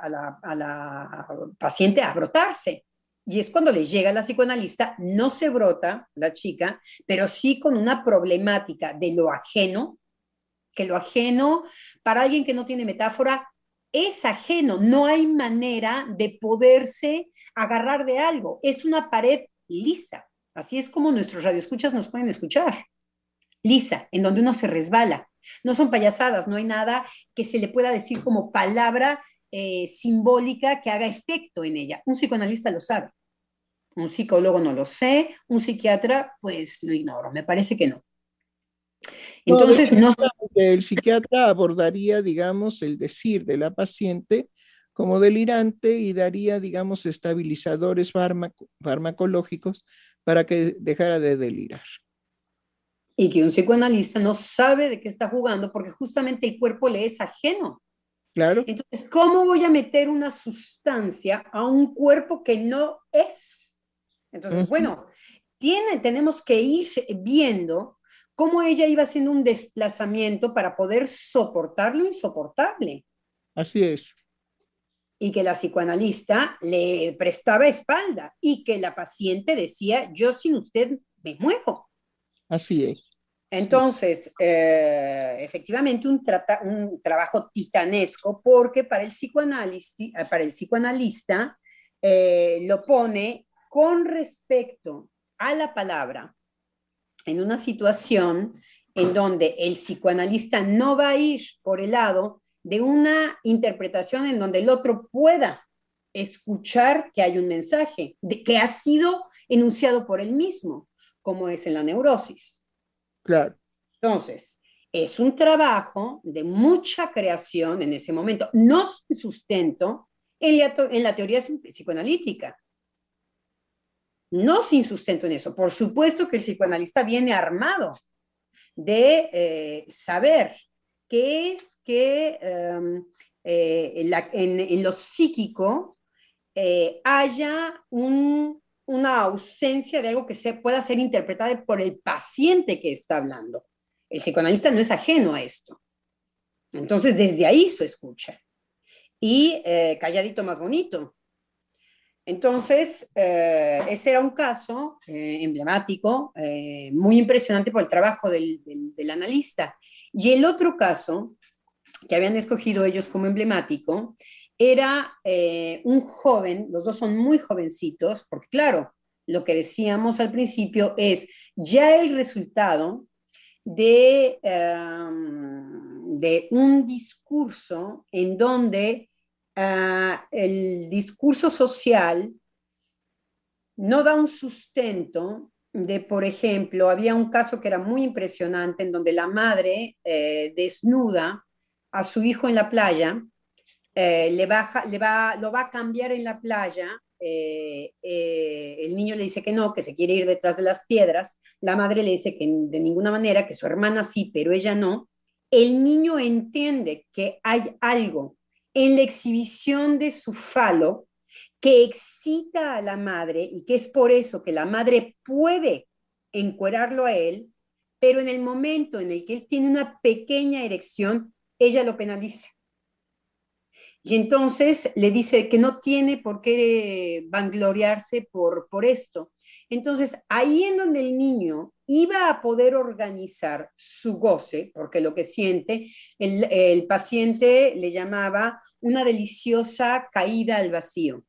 a la, paciente a brotarse. Y es cuando le llega la psicoanalista, no se brota la chica, pero sí con una problemática de lo ajeno, que lo ajeno, para alguien que no tiene metáfora, es ajeno, no hay manera de poderse agarrar de algo, es una pared lisa, así es como nuestros radioescuchas nos pueden escuchar, lisa, en donde uno se resbala. No son payasadas, no hay nada que se le pueda decir como palabra eh, simbólica que haga efecto en ella. Un psicoanalista lo sabe, un psicólogo no lo sé, un psiquiatra pues lo ignoro, me parece que no. Entonces, no, el psiquiatra abordaría, digamos, el decir de la paciente como delirante y daría, digamos, estabilizadores farmacológicos para que dejara de delirar. Y que un psicoanalista no sabe de qué está jugando porque justamente el cuerpo le es ajeno. Claro. Entonces, ¿cómo voy a meter una sustancia a un cuerpo que no es? Entonces, bueno, tiene, tenemos que ir viendo cómo ella iba haciendo un desplazamiento para poder soportar lo insoportable. Así es. Y que la psicoanalista le prestaba espalda y que la paciente decía, yo sin usted me muevo. Así es. Entonces, eh, efectivamente, un, trabajo titanesco porque para el, psicoanalista, para el psicoanalista eh, lo pone con respecto a la palabra en una situación en donde el psicoanalista no va a ir por el lado de una interpretación en donde el otro pueda escuchar que hay un mensaje de, que ha sido enunciado por él mismo, como es en la neurosis. Claro. Entonces, es un trabajo de mucha creación en ese momento, no sin sustento en la, en la teoría psicoanalítica no sin sustento en eso. Por supuesto que el psicoanalista viene armado de eh, saber qué es que em, eh, en, lo psíquico eh, haya una ausencia de algo que se pueda ser interpretado por el paciente que está hablando. El psicoanalista no es ajeno a esto. Entonces, desde ahí su escucha. Y calladito más bonito, entonces, eh, ese era un caso eh, emblemático, eh, muy impresionante por el trabajo del, analista. Y el otro caso que habían escogido ellos como emblemático era un joven, los dos son muy jovencitos, porque claro, lo que decíamos al principio es ya el resultado de, de un discurso en donde Ah, el discurso social no da un sustento de, por ejemplo, había un caso que era muy impresionante en donde la madre eh, desnuda a su hijo en la playa, eh, le, baja, le va, lo va a cambiar en la playa, eh, el niño le dice que no, que se quiere ir detrás de las piedras, la madre le dice que de ninguna manera, que su hermana sí, pero ella no, el niño entiende que hay algo en la exhibición de su falo que excita a la madre y que es por eso que la madre puede encuerarlo a él, pero en el momento en el que él tiene una pequeña erección, ella lo penaliza. Y entonces le dice que no tiene por qué vangloriarse por, por esto. Entonces, ahí en donde el niño iba a poder organizar su goce, porque lo que siente, el, paciente le llamaba una deliciosa caída al vacío,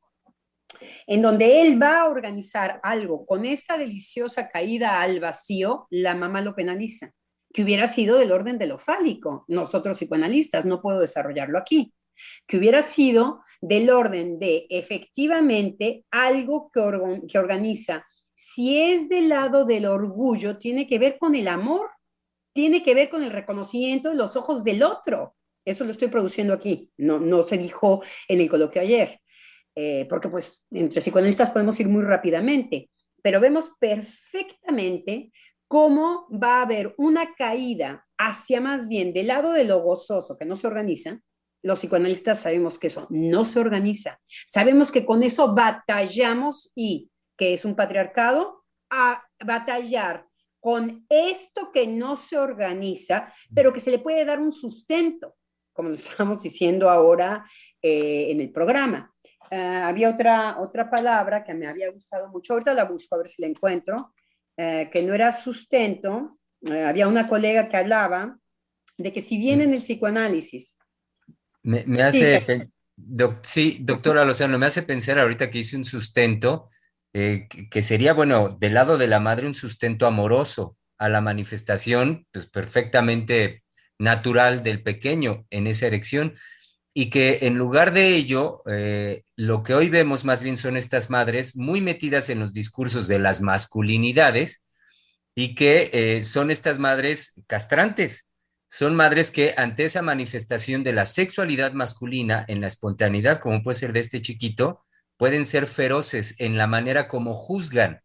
en donde él va a organizar algo con esta deliciosa caída al vacío, la mamá lo penaliza, que hubiera sido del orden de lo fálico. Nosotros psicoanalistas no puedo desarrollarlo aquí que hubiera sido del orden de efectivamente algo que, que organiza si es del lado del orgullo, tiene que ver con el amor, tiene que ver con el reconocimiento de los ojos del otro. Eso lo estoy produciendo aquí, no, no se dijo en el coloquio ayer, eh, porque pues entre psicoanalistas podemos ir muy rápidamente, pero vemos perfectamente cómo va a haber una caída hacia más bien del lado de lo gozoso, que no se organiza. Los psicoanalistas sabemos que eso no se organiza. Sabemos que con eso batallamos y que es un patriarcado, a batallar con esto que no se organiza, pero que se le puede dar un sustento, como lo estamos diciendo ahora eh, en el programa. Ah, había otra, otra palabra que me había gustado mucho, ahorita la busco a ver si la encuentro, eh, que no era sustento. Eh, había una colega que hablaba de que si bien en el psicoanálisis... Me, hace... Sí, doctora Lozano, me hace pensar ahorita que hice un sustento, eh, que sería, bueno, del lado de la madre un sustento amoroso a la manifestación, pues perfectamente natural del pequeño en esa erección, y que en lugar de ello, eh, lo que hoy vemos más bien son estas madres muy metidas en los discursos de las masculinidades y que eh, son estas madres castrantes, son madres que ante esa manifestación de la sexualidad masculina en la espontaneidad, como puede ser de este chiquito, pueden ser feroces en la manera como juzgan,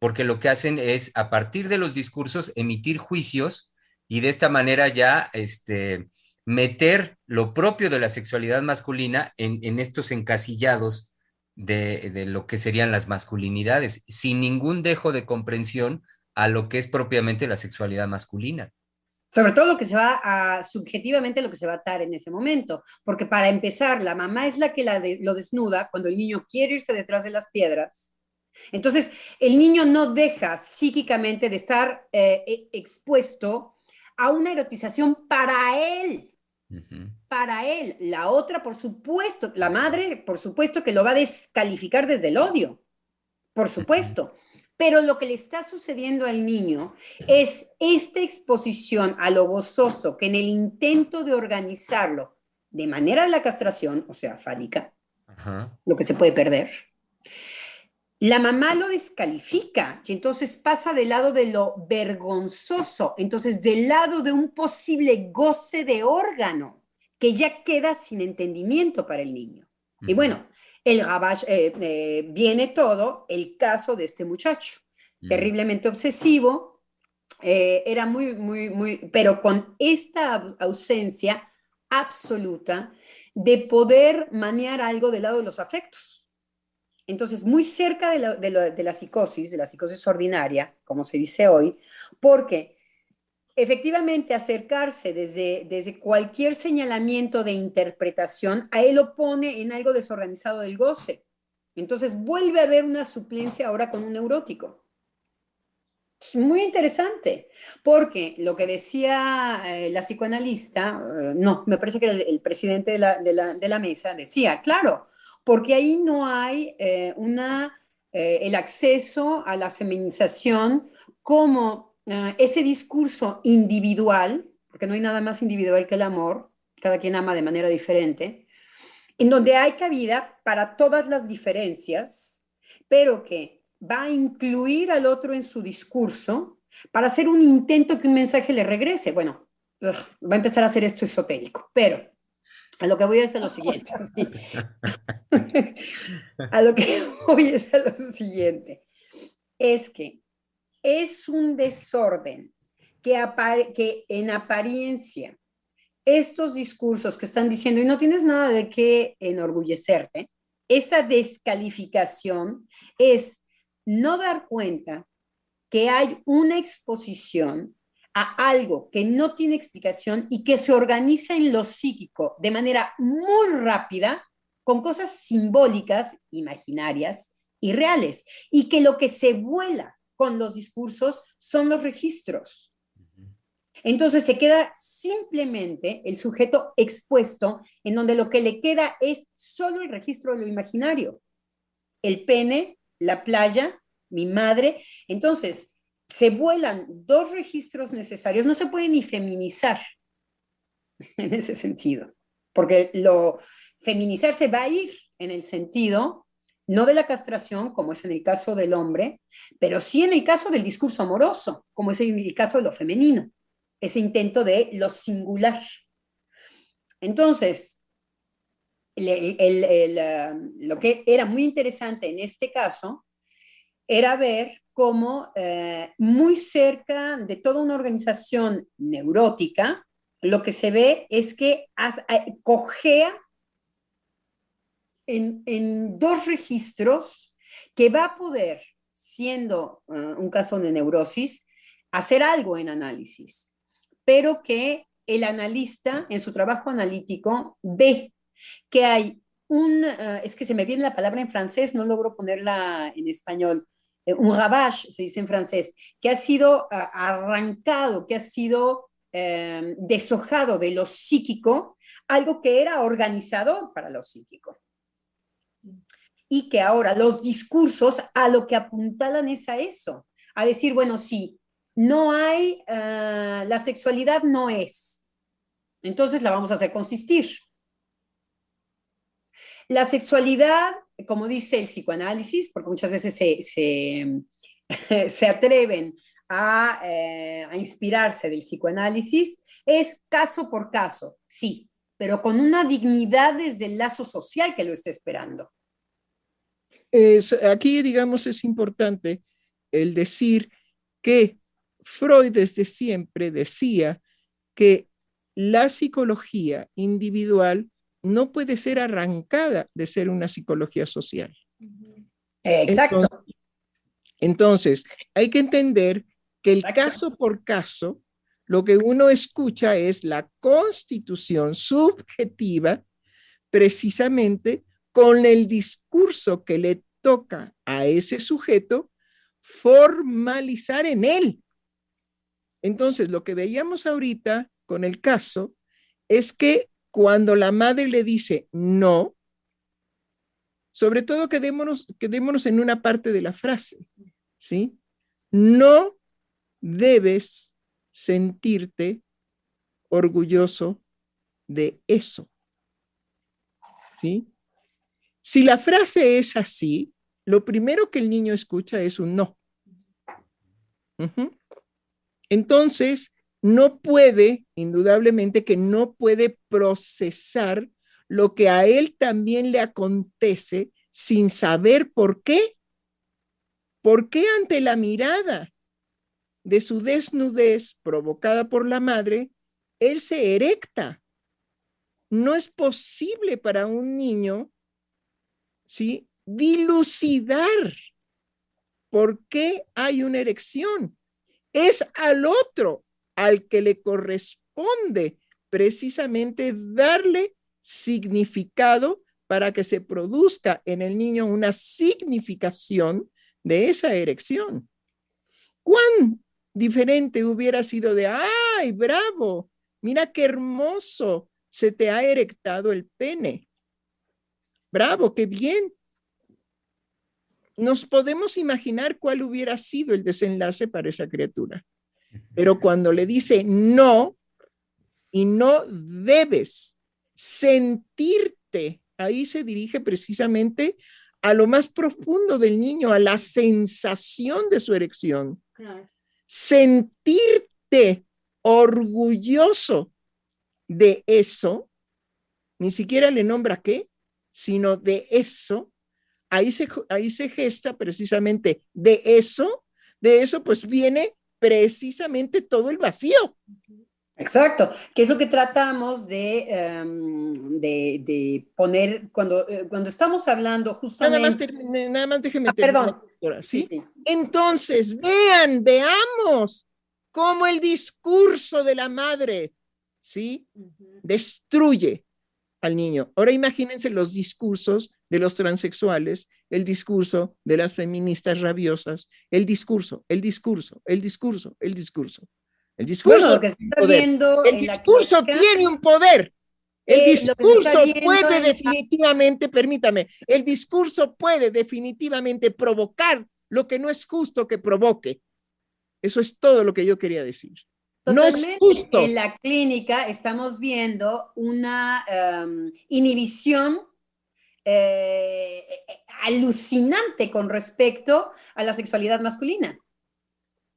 porque lo que hacen es, a partir de los discursos, emitir juicios y de esta manera ya este, meter lo propio de la sexualidad masculina en, estos encasillados de, de, lo que serían las masculinidades, sin ningún dejo de comprensión a lo que es propiamente la sexualidad masculina. Sobre todo lo que se va a, subjetivamente lo que se va a atar en ese momento, porque para empezar, la mamá es la que lo desnuda cuando el niño quiere irse detrás de las piedras. Entonces, el niño no deja psíquicamente de estar eh, e, expuesto a una erotización para él. Para él. La otra, por supuesto, la madre, por supuesto que lo va a descalificar desde el odio. Por supuesto. Pero lo que le está sucediendo al niño es esta exposición a lo gozoso que en el intento de organizarlo de manera de la castración, o sea, fálica, lo que se puede perder, la mamá lo descalifica y entonces pasa del lado de lo vergonzoso, entonces del lado de un posible goce de órgano que ya queda sin entendimiento para el niño. Y bueno, el Gabash, eh, eh, viene todo el caso de este muchacho, mm. terriblemente obsesivo, eh, era muy, muy, muy, pero con esta ausencia absoluta de poder manear algo del lado de los afectos. Entonces, muy cerca de la, de la psicosis, de la psicosis ordinaria, como se dice hoy, porque efectivamente acercarse desde, desde cualquier señalamiento de interpretación, a él lo pone en algo desorganizado del goce. Entonces vuelve a haber una suplencia ahora con un neurótico. Es muy interesante, porque lo que decía eh, la psicoanalista, eh, no, me parece que el, presidente de la, mesa, decía, claro, porque ahí no hay eh, una, el acceso a la feminización como Ah, ese discurso individual, porque no hay nada más individual que el amor, cada quien ama de manera diferente, en donde hay cabida para todas las diferencias, pero que va a incluir al otro en su discurso para hacer un intento que un mensaje le regrese. Bueno, va a empezar a hacer esto esotérico, pero a lo que voy es a lo siguiente. a lo que voy es a lo siguiente. Es que es un desorden que, que en apariencia estos discursos que están diciendo, y no tienes nada de qué enorgullecerte, esa descalificación es no dar cuenta que hay una exposición a algo que no tiene explicación y que se organiza en lo psíquico de manera muy rápida con cosas simbólicas, imaginarias y reales, y que lo que se vuela con los discursos son los registros. Entonces se queda simplemente el sujeto expuesto en donde lo que le queda es solo el registro de lo imaginario. El pene, la playa, mi madre. Entonces se vuelan dos registros necesarios, no se puede ni feminizar en ese sentido, porque lo feminizar se va a ir en el sentido no de la castración, como es en el caso del hombre, pero sí en el caso del discurso amoroso, como es en el caso de lo femenino, ese intento de lo singular. Entonces, ah, lo que era muy interesante en este caso era ver cómo eh, muy cerca de toda una organización neurótica, lo que se ve es que eh, cojea en, dos registros que va a poder, siendo eh, un caso de neurosis, hacer algo en análisis, pero que el analista en su trabajo analítico ve que hay un, eh, es que se me viene la palabra en francés, no logro ponerla en español, eh, un ravage, se dice en francés, que ha sido arrancado, que ha sido deshojado de lo psíquico, algo que era organizador para lo psíquico y que ahora los discursos a lo que apuntalan es a eso, a decir, bueno, sí, no hay, eh, la sexualidad no es, entonces la vamos a hacer consistir. La sexualidad, como dice el psicoanálisis, porque muchas veces se, se, atreven a, eh, a inspirarse del psicoanálisis, es caso por caso, sí, pero con una dignidad desde el lazo social que lo está esperando aquí, digamos, es importante el decir que Freud desde siempre decía que la psicología individual no puede ser arrancada de ser una psicología social. Exacto. Entonces, hay que entender que el caso por caso, lo que uno escucha es la constitución subjetiva precisamente con el discurso que le toca a ese sujeto formalizar en él. Entonces, lo que veíamos ahorita con el caso es que cuando la madre le dice no, sobre todo quedémonos, quedémonos en una parte de la frase, ¿sí? No debes sentirte orgulloso de eso. ¿Sí? Si la frase es así, lo primero que el niño escucha es un no. Entonces, no puede, indudablemente que no puede procesar lo que a él también le acontece sin saber por qué. ¿Por qué ante la mirada de su desnudez provocada por la madre, él se erecta? No es posible para un niño ¿sí? Dilucidar por qué hay una erección. Es al otro al que le corresponde precisamente darle significado para que se produzca en el niño una significación de esa erección. ¿Cuán diferente hubiera sido de, ay, bravo, mira qué hermoso, se te ha erectado el pene? Bravo, qué bien. Nos podemos imaginar cuál hubiera sido el desenlace para esa criatura. Pero cuando le dice no y no debes sentirte, ahí se dirige precisamente a lo más profundo del niño, a la sensación de su erección. Sentirte orgulloso de eso, ni siquiera le nombra qué, sino de eso, ahí se, ahí se gesta precisamente de eso, de eso pues viene precisamente todo el vacío. Exacto, que es lo que tratamos de, em, de, poner cuando, eh, cuando estamos hablando justamente... Nada más, déjeme ah, perdón. ¿sí? Entonces, vean, veamos cómo el discurso de la madre, ¿sí? Destruye al niño. Ahora imagínense los discursos de los transexuales, el discurso de las feministas rabiosas, el discurso, el discurso, el discurso, el discurso. El discurso, que está viendo el discurso tiene un poder. El discurso puede definitivamente, permítame, el discurso puede definitivamente provocar lo que no es justo que provoque. Eso es todo lo que yo quería decir. No es justo. En la clínica estamos viendo una em, inhibición eh, alucinante con respecto a la sexualidad masculina.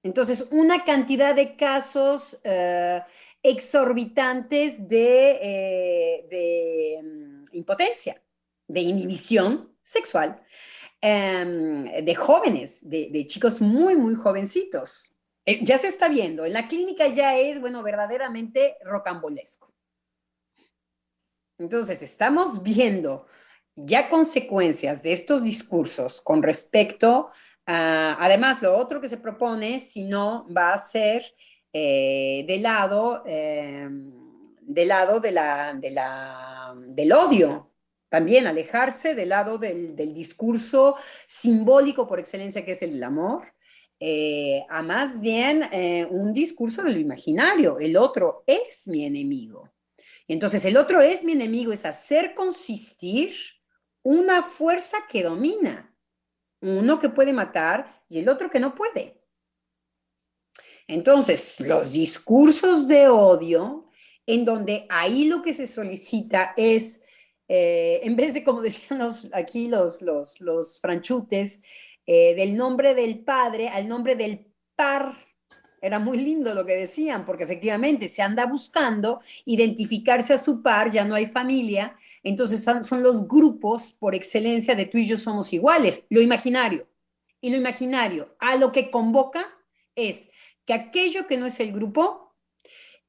Entonces, una cantidad de casos eh, exorbitantes de, eh, de, mm, impotencia, de inhibición sexual, em, de jóvenes, de, de, chicos muy, muy jovencitos. Ya se está viendo, en la clínica ya es, bueno, verdaderamente rocambolesco. Entonces, estamos viendo ya consecuencias de estos discursos con respecto a, además, lo otro que se propone, si no, va a ser eh, del lado, eh, del, lado de la, de la, del odio, también alejarse del lado del, del, discurso simbólico por excelencia que es el amor, eh, a más bien eh, un discurso de lo imaginario, el otro es mi enemigo. Entonces, el otro es mi enemigo, es hacer consistir una fuerza que domina, uno que puede matar y el otro que no puede. Entonces, los discursos de odio, en donde ahí lo que se solicita es, eh, en vez de, como decían aquí los, los, los franchutes, eh, del nombre del padre al nombre del par, era muy lindo lo que decían, porque efectivamente se anda buscando identificarse a su par, ya no hay familia, entonces son, los grupos por excelencia de tú y yo somos iguales, lo imaginario. Y lo imaginario a lo que convoca es que aquello que no es el grupo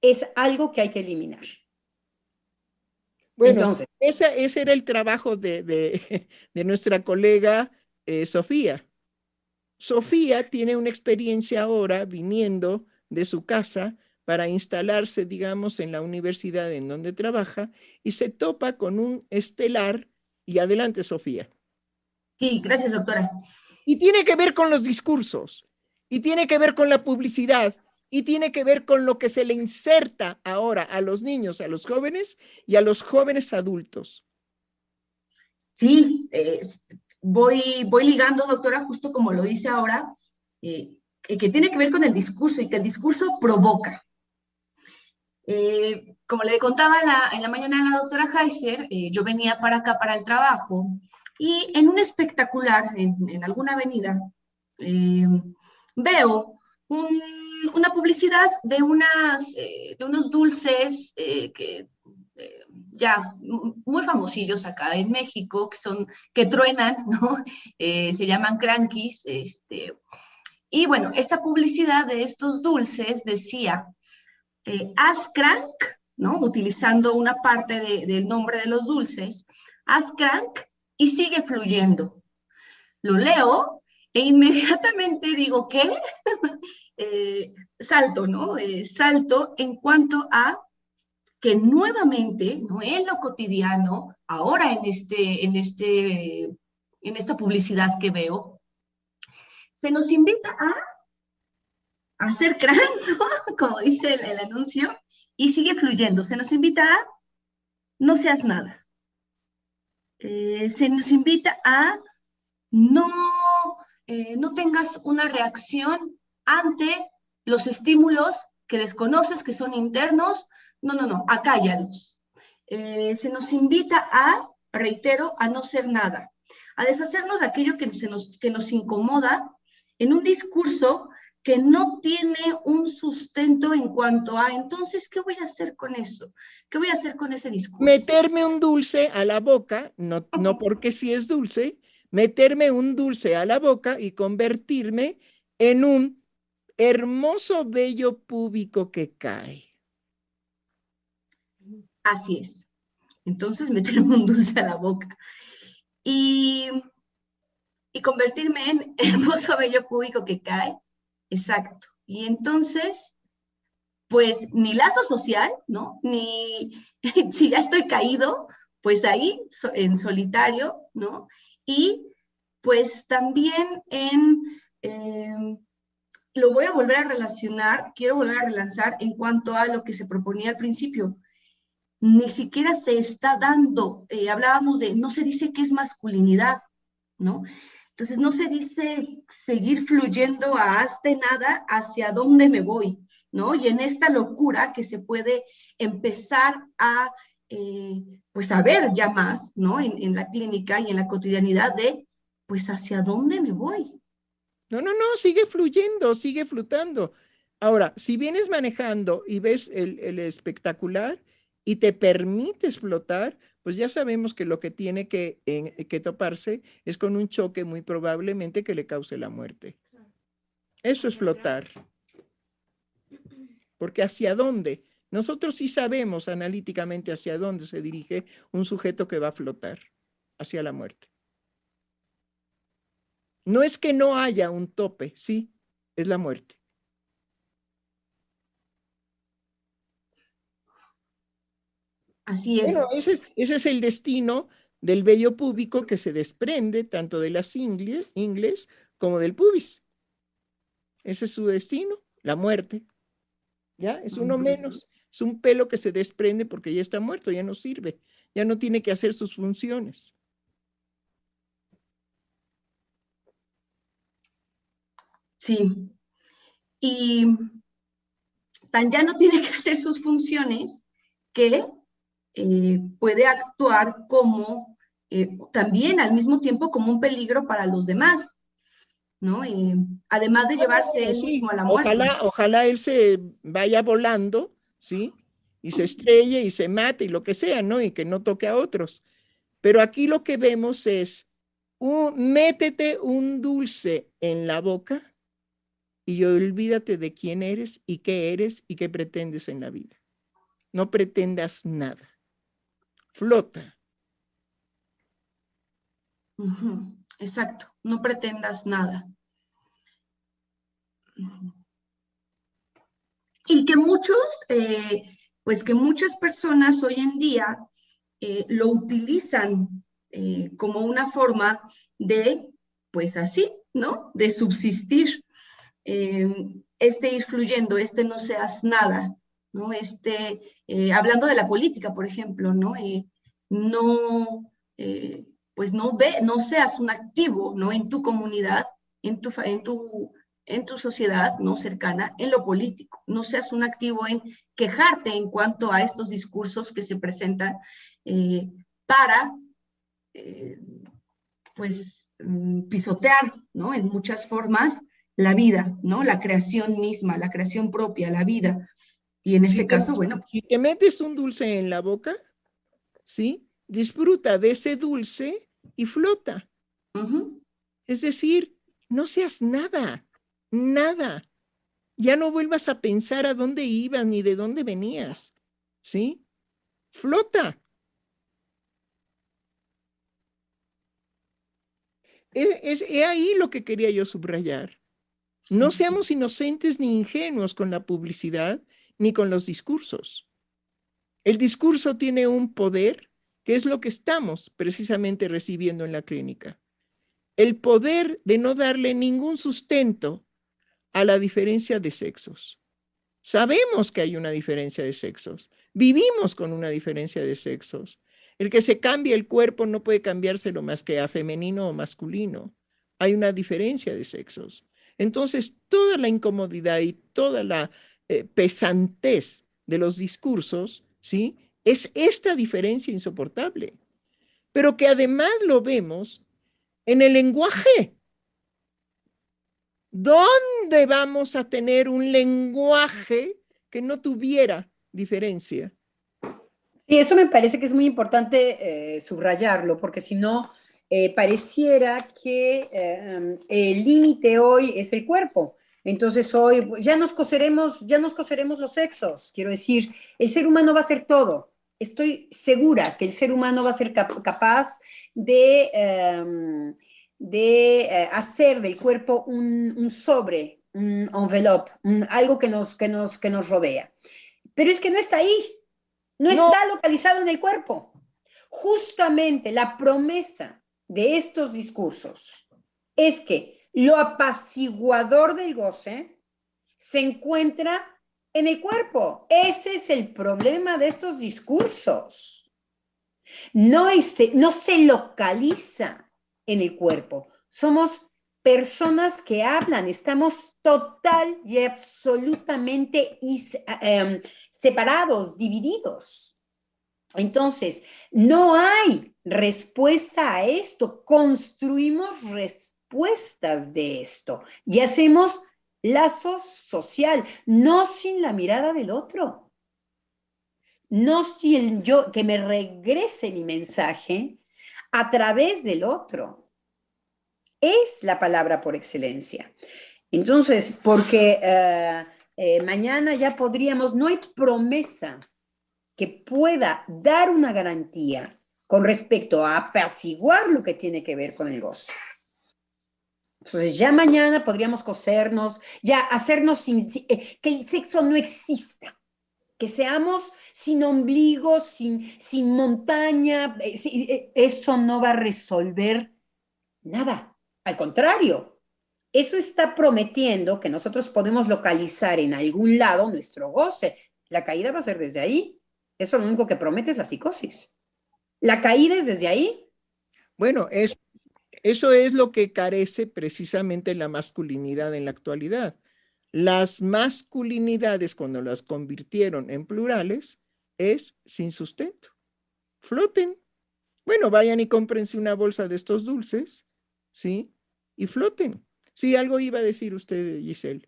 es algo que hay que eliminar. Bueno, Entonces, ese, era el trabajo de, nuestra colega eh, Sofía. Sofía tiene una experiencia ahora viniendo de su casa para instalarse, digamos, en la universidad en donde trabaja y se topa con un estelar. Y adelante, Sofía. Sí, gracias, doctora. Y tiene que ver con los discursos, y tiene que ver con la publicidad, y tiene que ver con lo que se le inserta ahora a los niños, a los jóvenes y a los jóvenes adultos. Sí, eh, voy, voy ligando, doctora, justo como lo dice ahora, eh, que tiene que ver con el discurso y que el discurso provoca. Eh, como le contaba en la mañana a la doctora Heiser, eh, yo venía para acá para el trabajo y en un espectacular, en, alguna avenida, eh, veo una publicidad de, unas, de unos dulces que ya muy famosillos acá en México, que son, que truenan, ¿no? se llaman crankies, este, y bueno, esta publicidad de estos dulces decía, eh, haz crank, ¿no? Utilizando una parte del nombre de los dulces, haz crank y sigue fluyendo. Lo leo e inmediatamente digo, ¿qué? Eh, salto, ¿no? Eh, salto en cuanto a que nuevamente, ¿no? En lo cotidiano, ahora en, este, en, este, en esta publicidad que veo, se nos invita a hacer cráneo, como dice el, anuncio, y sigue fluyendo. Se nos invita a no seas nada. Eh, se nos invita a no, eh, no tengas una reacción ante los estímulos que desconoces, que son internos. No, no, no, acállalos. Eh, se nos invita a, reitero, a no ser nada, a deshacernos de aquello que, se nos, que nos incomoda en un discurso que no tiene un sustento en cuanto a, entonces, ¿qué voy a hacer con eso? ¿Qué voy a hacer con ese discurso? Meterme un dulce a la boca, no, no porque sí es dulce, meterme un dulce a la boca y convertirme en un hermoso vello púbico que cae. Así es. Entonces, meterme un dulce a la boca. Y, convertirme en hermoso vello púbico que cae Exacto. Y entonces, pues ni lazo social, ¿no? Ni si ya estoy caído, pues ahí en solitario, ¿no? Y pues también en, em, lo voy a volver a relacionar, quiero volver a relanzar en cuanto a lo que se proponía al principio. Ni siquiera se está dando, eh, hablábamos de, no se dice qué es masculinidad, ¿no? Entonces no se dice seguir fluyendo a hasta nada hacia dónde me voy, ¿no? Y en esta locura que se puede empezar a eh, pues saber ya más, ¿no? En, en la clínica y en la cotidianidad de, pues, ¿hacia dónde me voy? No, no, no, sigue fluyendo, sigue flotando. Ahora, si vienes manejando y ves el, el espectacular y te permites flotar, pues ya sabemos que lo que tiene que, que toparse es con un choque muy probablemente que le cause la muerte. Eso es flotar. Porque hacia dónde? Nosotros sí sabemos analíticamente hacia dónde se dirige un sujeto que va a flotar, hacia la muerte. No es que no haya un tope, sí, es la muerte. Así es. ese, es el destino del vello púbico que se desprende tanto de las ingles, ingles como del pubis. Ese es su destino, la muerte. ¿Ya? Es uno menos. Es un pelo que se desprende porque ya está muerto, ya no sirve, ya no tiene que hacer sus funciones. Sí. Y tan ya no tiene que hacer sus funciones que eh, puede actuar como eh, también al mismo tiempo como un peligro para los demás, ¿no? además de llevarse él mismo a la muerte. Ojalá, ojalá él se vaya volando, ¿sí? Y se estrelle y se mate y lo que sea, ¿no? Y que no toque a otros. Pero aquí lo que vemos es, un, métete un dulce en la boca y olvídate de quién eres y qué eres y qué pretendes en la vida. No pretendas nada flota. Exacto, no pretendas nada. Y que muchos, eh, pues que muchas personas hoy en día eh, lo utilizan eh, como una forma de, pues así, ¿no? De subsistir. este ir fluyendo, este no seas nada, ¿no? Este, eh, hablando de la política, por ejemplo, ¿no? Eh, no, eh, pues no, ve, no seas un activo, ¿no? En tu comunidad, en tu, en tu, en tu sociedad, ¿no? Cercana, en lo político. No seas un activo en quejarte en cuanto a estos discursos que se presentan para, pues, mm, pisotear, ¿no? En muchas formas la vida, ¿no? La creación misma, la creación propia, la vida. Y en este caso, bueno. Si te metes un dulce en la boca, ¿sí? Disfruta de ese dulce y flota. Es decir, no seas nada, nada. Ya no vuelvas a pensar a dónde ibas ni de dónde venías, ¿sí? Flota. Es, es ahí lo que quería yo subrayar. No seamos inocentes ni ingenuos con la publicidad ni con los discursos. El discurso tiene un poder que es lo que estamos precisamente recibiendo en la clínica. El poder de no darle ningún sustento a la diferencia de sexos. Sabemos que hay una diferencia de sexos. Vivimos con una diferencia de sexos. El que se cambie el cuerpo no puede cambiárselo más que a femenino o masculino. Hay una diferencia de sexos. Entonces, toda la incomodidad y toda la eh, pesantez de los discursos, ¿sí? Es esta diferencia insoportable, pero que además lo vemos en el lenguaje. ¿Dónde vamos a tener un lenguaje que no tuviera diferencia? Sí, eso me parece que es muy importante eh, subrayarlo, porque si no, eh, pareciera que el límite hoy es el cuerpo. Entonces hoy ya nos coseremos, ya nos coseremos los sexos. Quiero decir, el ser humano va a ser todo. Estoy segura que el ser humano va a ser capaz de, em, de eh, hacer del cuerpo un, sobre, un envelope, algo que nos, que, nos, que nos rodea. Pero es que no está ahí, no, no está localizado en el cuerpo. Justamente la promesa de estos discursos es que lo apaciguador del goce se encuentra en el cuerpo. Ese es el problema de estos discursos. No, no se localiza en el cuerpo. Somos personas que hablan, estamos total y absolutamente em, separados, divididos. Entonces, no hay respuesta a esto, construimos de esto y hacemos lazo social, no sin la mirada del otro, no sin yo, que me regrese mi mensaje a través del otro. Es la palabra por excelencia. Entonces, porque eh, eh, mañana ya podríamos, no hay promesa que pueda dar una garantía con respecto a apaciguar lo que tiene que ver con el gozo. Entonces ya mañana podríamos cosernos, ya hacernos sin, eh, que el sexo no exista, que seamos sin ombligo, sin, sin montaña, eh, eh, eso no va a resolver nada. Al contrario, eso está prometiendo que nosotros podemos localizar en algún lado nuestro goce. La caída va a ser desde ahí. Eso lo único que promete es la psicosis. La caída es desde ahí. Bueno, es, eso es lo que carece precisamente la masculinidad en la actualidad. Las masculinidades, cuando las convirtieron en plurales, es sin sustento. Floten. Bueno, vayan y cómprense una bolsa de estos dulces, ¿sí? Y floten. Sí, algo iba a decir usted, Giselle.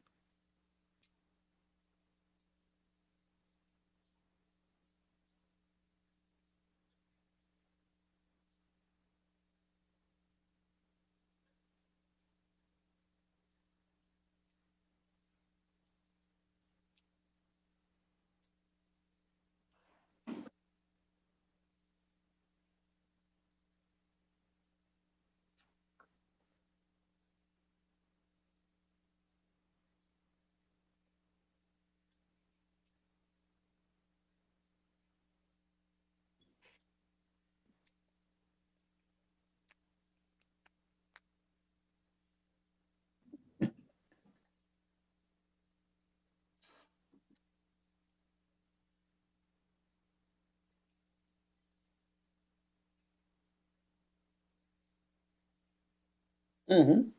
Mm-hmm.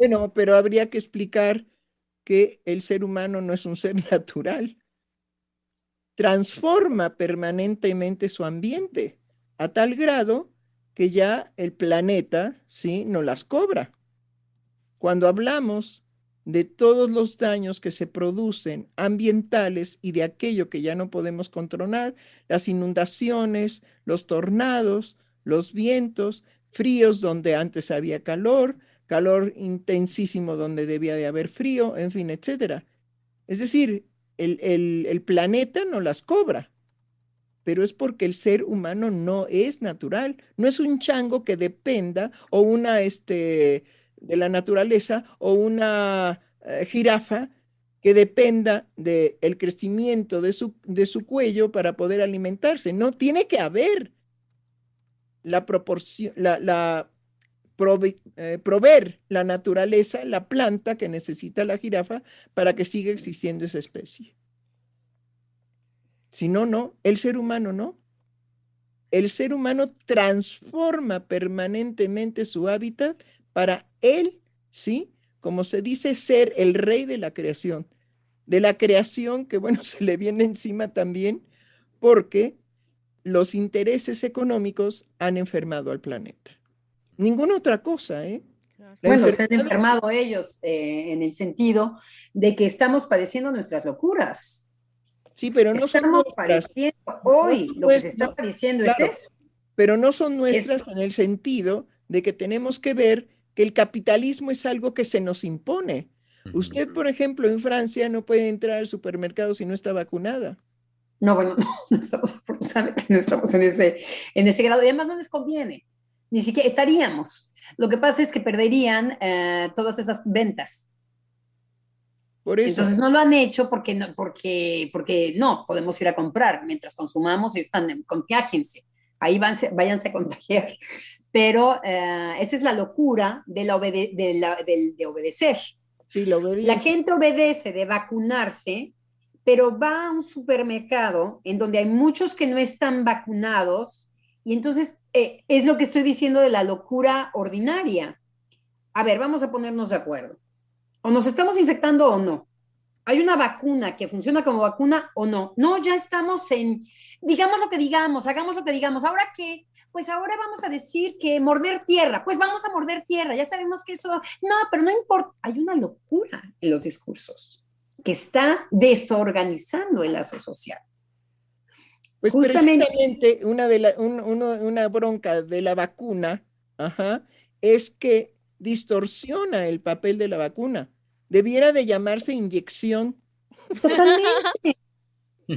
Bueno, pero habría que explicar que el ser humano no es un ser natural. Transforma permanentemente su ambiente a tal grado que ya el planeta, ¿sí? No las cobra. Cuando hablamos de todos los daños que se producen ambientales y de aquello que ya no podemos controlar, las inundaciones, los tornados, los vientos, fríos donde antes había calor, calor intensísimo donde debía de haber frío, en fin, etcétera. Es decir, el, planeta no las cobra, pero es porque el ser humano no es natural, no es un chango que dependa o una este, de la naturaleza o una eh, jirafa que dependa del crecimiento de su, de su cuello para poder alimentarse. No, tiene que haber la proporción, la eh, proveer la naturaleza, la planta que necesita la jirafa para que siga existiendo esa especie. Si no, no, el ser humano no. el ser humano transforma permanentemente su hábitat para él, ¿sí? Como se dice, ser el rey de la creación. De la creación que, bueno, se le viene encima también porque los intereses económicos han enfermado al planeta. Ninguna otra cosa, ¿eh? bueno, se han enfermado ellos eh, en el sentido de que estamos padeciendo nuestras locuras. Sí, pero no estamos padeciendo hoy, lo que se está padeciendo es eso. Pero no son nuestras en el sentido de que tenemos que ver que el capitalismo es algo que se nos impone. Usted, por ejemplo, en Francia no puede entrar al supermercado si no está vacunada. No, bueno, no, estamos afortunadamente, no estamos en ese, en ese grado. Y además no les conviene. Ni siquiera estaríamos. Lo que pasa es que perderían eh, todas esas ventas. Por eso. Entonces no lo han hecho porque no, porque, porque no, podemos ir a comprar. Mientras consumamos, y están, contagiense. Ahí váyanse a contagiar. Pero eh, esa es la locura de, la de, la, de, obedecer. Sí, lo la gente obedece de vacunarse pero va a un supermercado en donde hay muchos que no están vacunados y entonces eh, es lo que estoy diciendo de la locura ordinaria. A ver, vamos a ponernos de acuerdo. O nos estamos infectando o no. Hay una vacuna que funciona como vacuna o no. No, ya estamos en, digamos lo que digamos, hagamos lo que digamos. ¿Ahora qué? Pues ahora vamos a decir que morder tierra. Pues vamos a morder tierra. Ya sabemos que eso, no, pero no importa. Hay una locura en los discursos que está desorganizando el lazo social. Pues Justamente, una, de la, una bronca de la vacuna es que distorsiona el papel de la vacuna. Debiera de llamarse inyección. Totalmente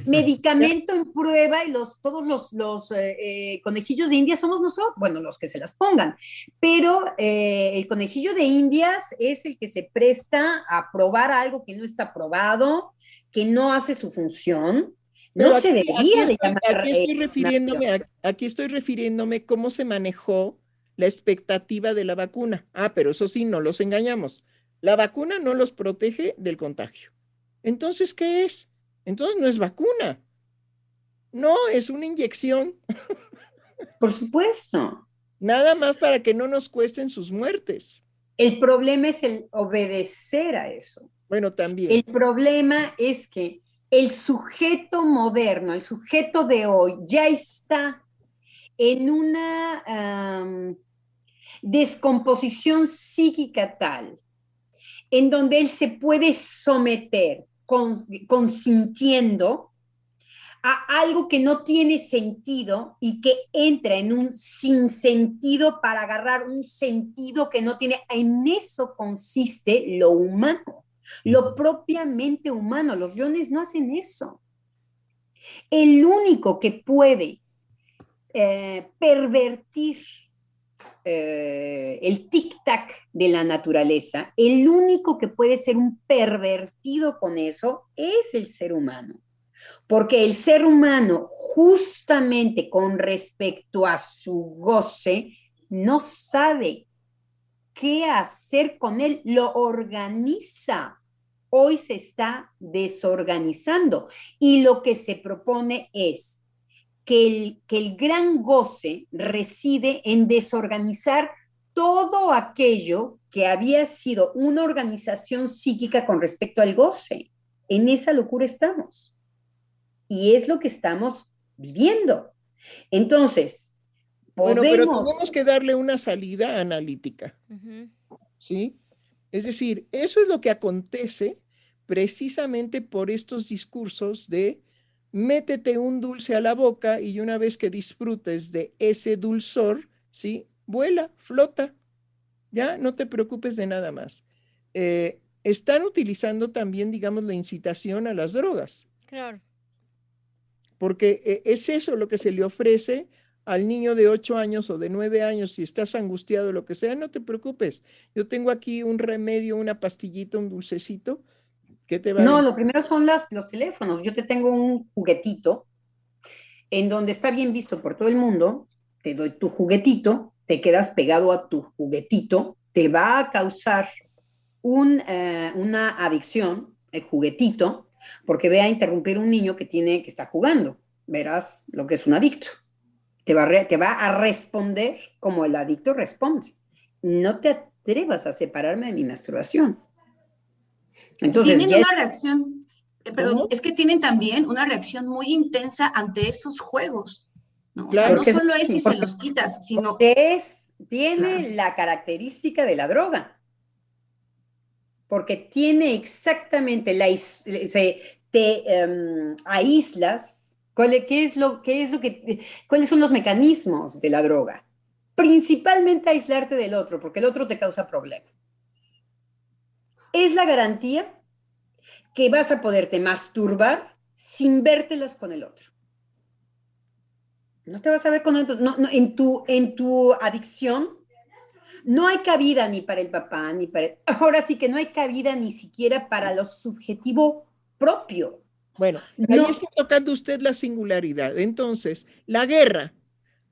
medicamento en prueba y los, todos los, los eh, eh, conejillos de India somos nosotros, bueno, los que se las pongan, pero eh, el conejillo de Indias es el que se presta a probar algo que no está probado, que no hace su función. No se debería de llamar. Aquí estoy, refiriéndome, aquí estoy refiriéndome cómo se manejó la expectativa de la vacuna. Ah, pero eso sí, no los engañamos. La vacuna no los protege del contagio. Entonces, ¿qué es? Entonces no es vacuna. No, es una inyección. Por supuesto. Nada más para que no nos cuesten sus muertes. El problema es el obedecer a eso. Bueno, también. El problema es que el sujeto moderno, el sujeto de hoy, ya está en una descomposición psíquica tal, en donde él se puede someter consintiendo a algo que no tiene sentido y que entra en un sinsentido para agarrar un sentido que no tiene. En eso consiste lo humano, lo propiamente humano. Los leones no hacen eso. El único que puede eh, pervertir eh, el tic-tac de la naturaleza, el único que puede ser un pervertido con eso es el ser humano. Porque el ser humano, justamente con respecto a su goce, no sabe qué hacer con él, lo organiza. Hoy se está desorganizando y lo que se propone es que el, que el gran goce reside en desorganizar todo aquello que había sido una organización psíquica con respecto al goce. En esa locura estamos. Y es lo que estamos viviendo. Entonces, podemos... Bueno, pero tenemos que darle una salida analítica. ¿Sí? Es decir, eso es lo que acontece precisamente por estos discursos de métete un dulce a la boca y una vez que disfrutes de ese dulzor, ¿sí? Vuela, flota, ya no te preocupes de nada más. Eh, están utilizando también, digamos, la incitación a las drogas. Claro. Porque eh, es eso lo que se le ofrece al niño de 8 años o de 9 años, si estás angustiado lo que sea, no te preocupes. Yo tengo aquí un remedio, una pastillita, un dulcecito no, lo primero son los teléfonos. Yo te tengo un juguetito en donde está bien visto por todo el mundo, te doy tu juguetito, te quedas pegado a tu juguetito, te va a causar eh, una adicción, el juguetito, porque ve a interrumpir un niño que tiene que está jugando. Verás lo que es un adicto. Te va, a te va a responder como el adicto responde. No te atrevas a separarme de mi masturbación. Entonces, tienen una reacción, eh, pero es que tienen también una reacción muy intensa ante esos juegos. No, no solo es si se los quitas, sino... Es, tiene la característica de la droga. Porque tiene exactamente la... Se, te em, aíslas. ¿Qué es, lo, qué es lo que, ¿Cuáles son los mecanismos de la droga? Principalmente aislarte del otro, porque el otro te causa problema. Es la garantía que vas a poderte masturbar sin vértelas con el otro. No te vas a ver con el otro. en, tu, en tu adicción no hay cabida ni para el papá, ni para... Ahora sí que no hay cabida ni siquiera para lo subjetivo propio. Bueno, ahí está tocando usted la singularidad. Entonces, la guerra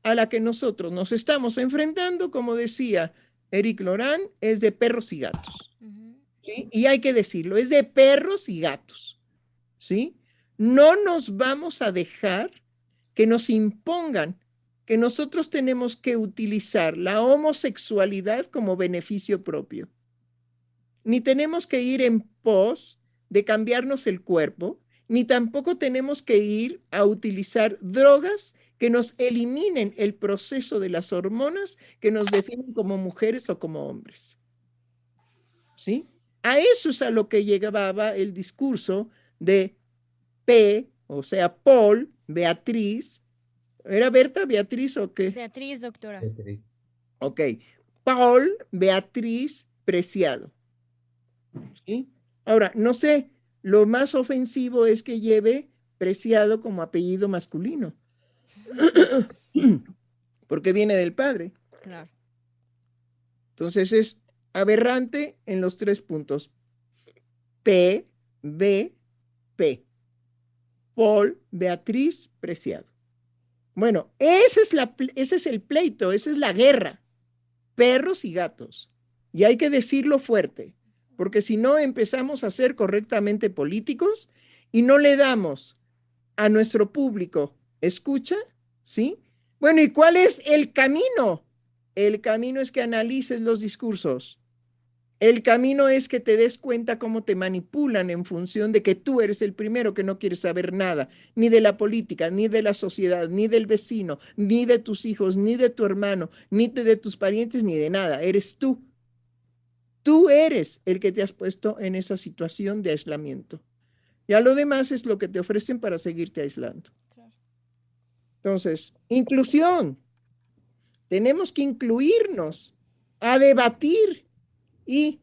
a la que nosotros nos estamos enfrentando, como decía Eric Lorán, es de perros y gatos. Y hay que decirlo, es de perros y gatos. ¿Sí? No nos vamos a dejar que nos impongan que nosotros tenemos que utilizar la homosexualidad como beneficio propio. Ni tenemos que ir en pos de cambiarnos el cuerpo, ni tampoco tenemos que ir a utilizar drogas que nos eliminen el proceso de las hormonas que nos definen como mujeres o como hombres. ¿Sí? A eso es a lo que llegaba el discurso de P, o sea, Paul, Beatriz. ¿Era Berta, Beatriz o qué? Beatriz, doctora. Ok. Paul, Beatriz, Preciado. ¿Sí? Ahora, no sé, lo más ofensivo es que lleve preciado como apellido masculino. Porque viene del padre. Claro. Entonces es aberrante en los tres puntos. P, B, P. Paul, Beatriz, Preciado. Bueno, ese es, la, ese es el pleito, esa es la guerra. Perros y gatos. Y hay que decirlo fuerte porque si no empezamos a ser correctamente políticos y no le damos a nuestro público escucha, ¿sí? Bueno, ¿y cuál es el camino? El camino es que analices los discursos. El camino es que te des cuenta cómo te manipulan en función de que tú eres el primero que no quieres saber nada, ni de la política, ni de la sociedad, ni del vecino, ni de tus hijos, ni de tu hermano, ni de tus parientes, ni de nada. Eres tú Tú eres el que te has puesto en esa situación de aislamiento. Ya lo demás es lo que te ofrecen para seguirte aislando. Entonces, inclusión. Tenemos que incluirnos a debatir y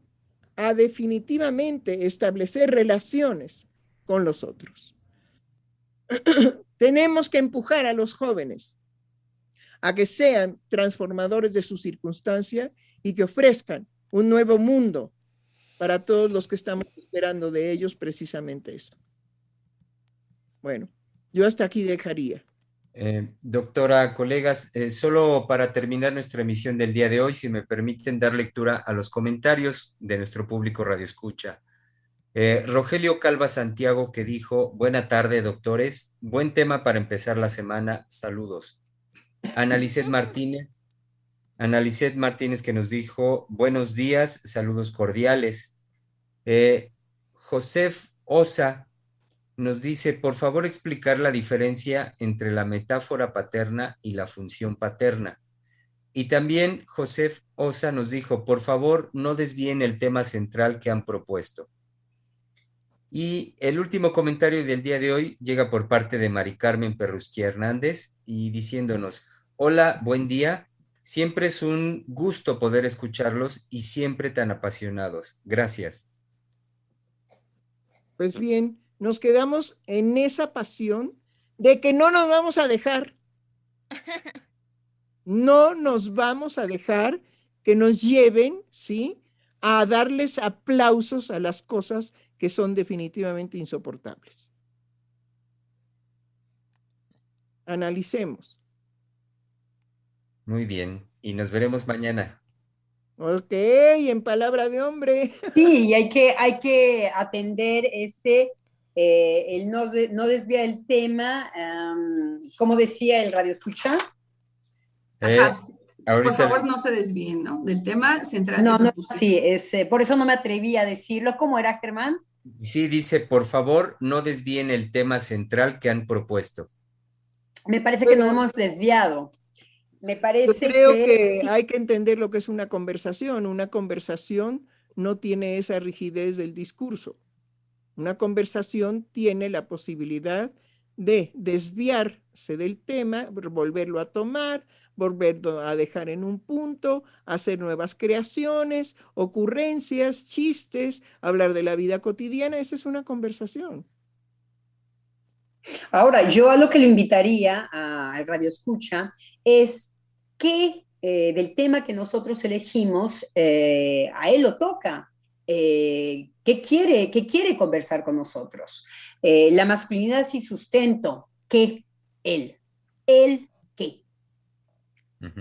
a definitivamente establecer relaciones con los otros. Tenemos que empujar a los jóvenes a que sean transformadores de su circunstancia y que ofrezcan un nuevo mundo para todos los que estamos esperando de ellos precisamente eso. Bueno, yo hasta aquí dejaría. Eh, doctora, colegas, eh, solo para terminar nuestra emisión del día de hoy, si me permiten dar lectura a los comentarios de nuestro público Radio Escucha. Eh, Rogelio Calva Santiago que dijo, buena tarde, doctores, buen tema para empezar la semana, saludos. Analicet Martínez, Analicet Martínez que nos dijo, buenos días, saludos cordiales. Eh, Josef Osa nos dice, por favor explicar la diferencia entre la metáfora paterna y la función paterna. Y también Josef Osa nos dijo, por favor no desvíen el tema central que han propuesto. Y el último comentario del día de hoy llega por parte de Mari Carmen Perrusquía Hernández y diciéndonos, hola, buen día. Siempre es un gusto poder escucharlos y siempre tan apasionados. Gracias. Pues bien, nos quedamos en esa pasión de que no nos vamos a dejar. No nos vamos a dejar que nos lleven, ¿sí? A darles aplausos a las cosas que son definitivamente insoportables. Analicemos. Muy bien, y nos veremos mañana. Ok, en palabra de hombre. Sí, y hay que, hay que atender este, eh, el no, no desvía el tema, como decía el radio escucha, Eh, por favor, no se desvíen, ¿no? Del tema central. No, no, sí, es, eh, por eso no me atreví a decirlo. ¿Cómo era, Germán? Sí, dice, por favor, no desvíen el tema central que han propuesto. Me parece que nos hemos desviado. Me parece yo creo que... hay que entender lo que es una conversación. Una conversación no tiene esa rigidez del discurso. Una conversación tiene la posibilidad de desviarse del tema, volverlo a tomar, volverlo a dejar en un punto, hacer nuevas creaciones, ocurrencias, chistes, hablar de la vida cotidiana. Esa es una conversación. Ahora, yo a lo que le invitaría al Radio Escucha es que eh, del tema que nosotros elegimos, eh, a él lo toca. Eh, ¿qué, quiere, ¿Qué quiere conversar con nosotros? la masculinidad sin sustento, ¿qué? Él. Él, ¿qué?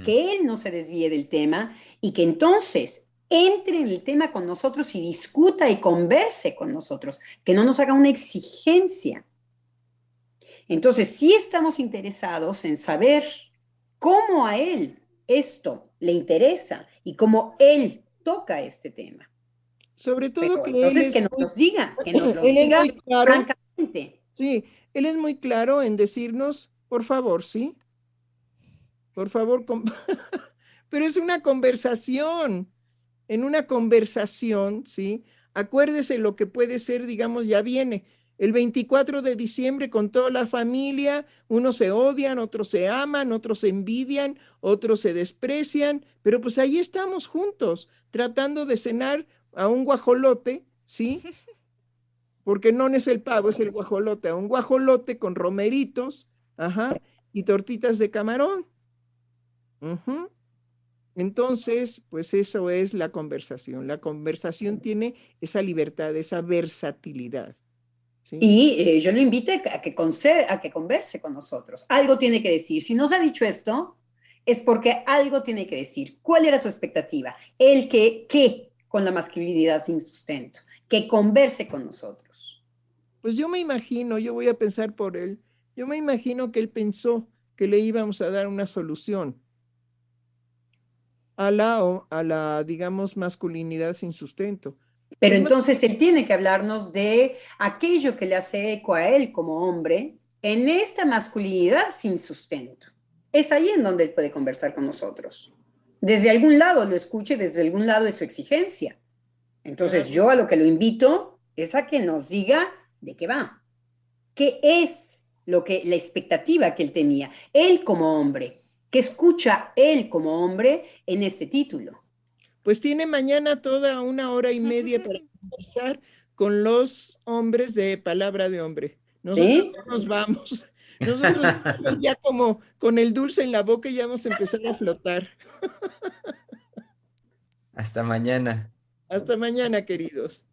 Que él no se desvíe del tema y que entonces entre en el tema con nosotros y discuta y converse con nosotros, que no nos haga una exigencia entonces, sí estamos interesados en saber cómo a él esto le interesa y cómo él toca este tema. Sobre todo que entonces que nos diga, que nos lo diga francamente. Sí, él es muy claro en decirnos, por favor, sí. Por favor, pero es una conversación. En una conversación, ¿sí? Acuérdese lo que puede ser, digamos, ya viene el 24 de diciembre con toda la familia, unos se odian, otros se aman, otros se envidian, otros se desprecian, pero pues ahí estamos juntos, tratando de cenar a un guajolote, ¿sí? Porque no es el pavo, es el guajolote, a un guajolote con romeritos, ajá, y tortitas de camarón. Entonces, pues eso es la conversación. La conversación tiene esa libertad, esa versatilidad. Y eh, yo lo invito a que, a que converse con nosotros. Algo tiene que decir. Si nos ha dicho esto, es porque algo tiene que decir. ¿Cuál era su expectativa? El que, ¿qué? Con la masculinidad sin sustento. Que converse con nosotros. Pues yo me imagino, yo voy a pensar por él, yo me imagino que él pensó que le íbamos a dar una solución a la, a la digamos, masculinidad sin sustento. Pero entonces él tiene que hablarnos de aquello que le hace eco a él como hombre en esta masculinidad sin sustento. Es ahí en donde él puede conversar con nosotros. Desde algún lado lo escuche, desde algún lado de su exigencia. Entonces yo a lo que lo invito es a que nos diga de qué va. ¿Qué es lo que la expectativa que él tenía? Él como hombre, que escucha él como hombre en este título pues tiene mañana toda una hora y media para conversar con los hombres de palabra de hombre. Nosotros nos vamos. Nosotros ya como con el dulce en la boca ya vamos a empezar a flotar. Hasta mañana. Hasta mañana, queridos.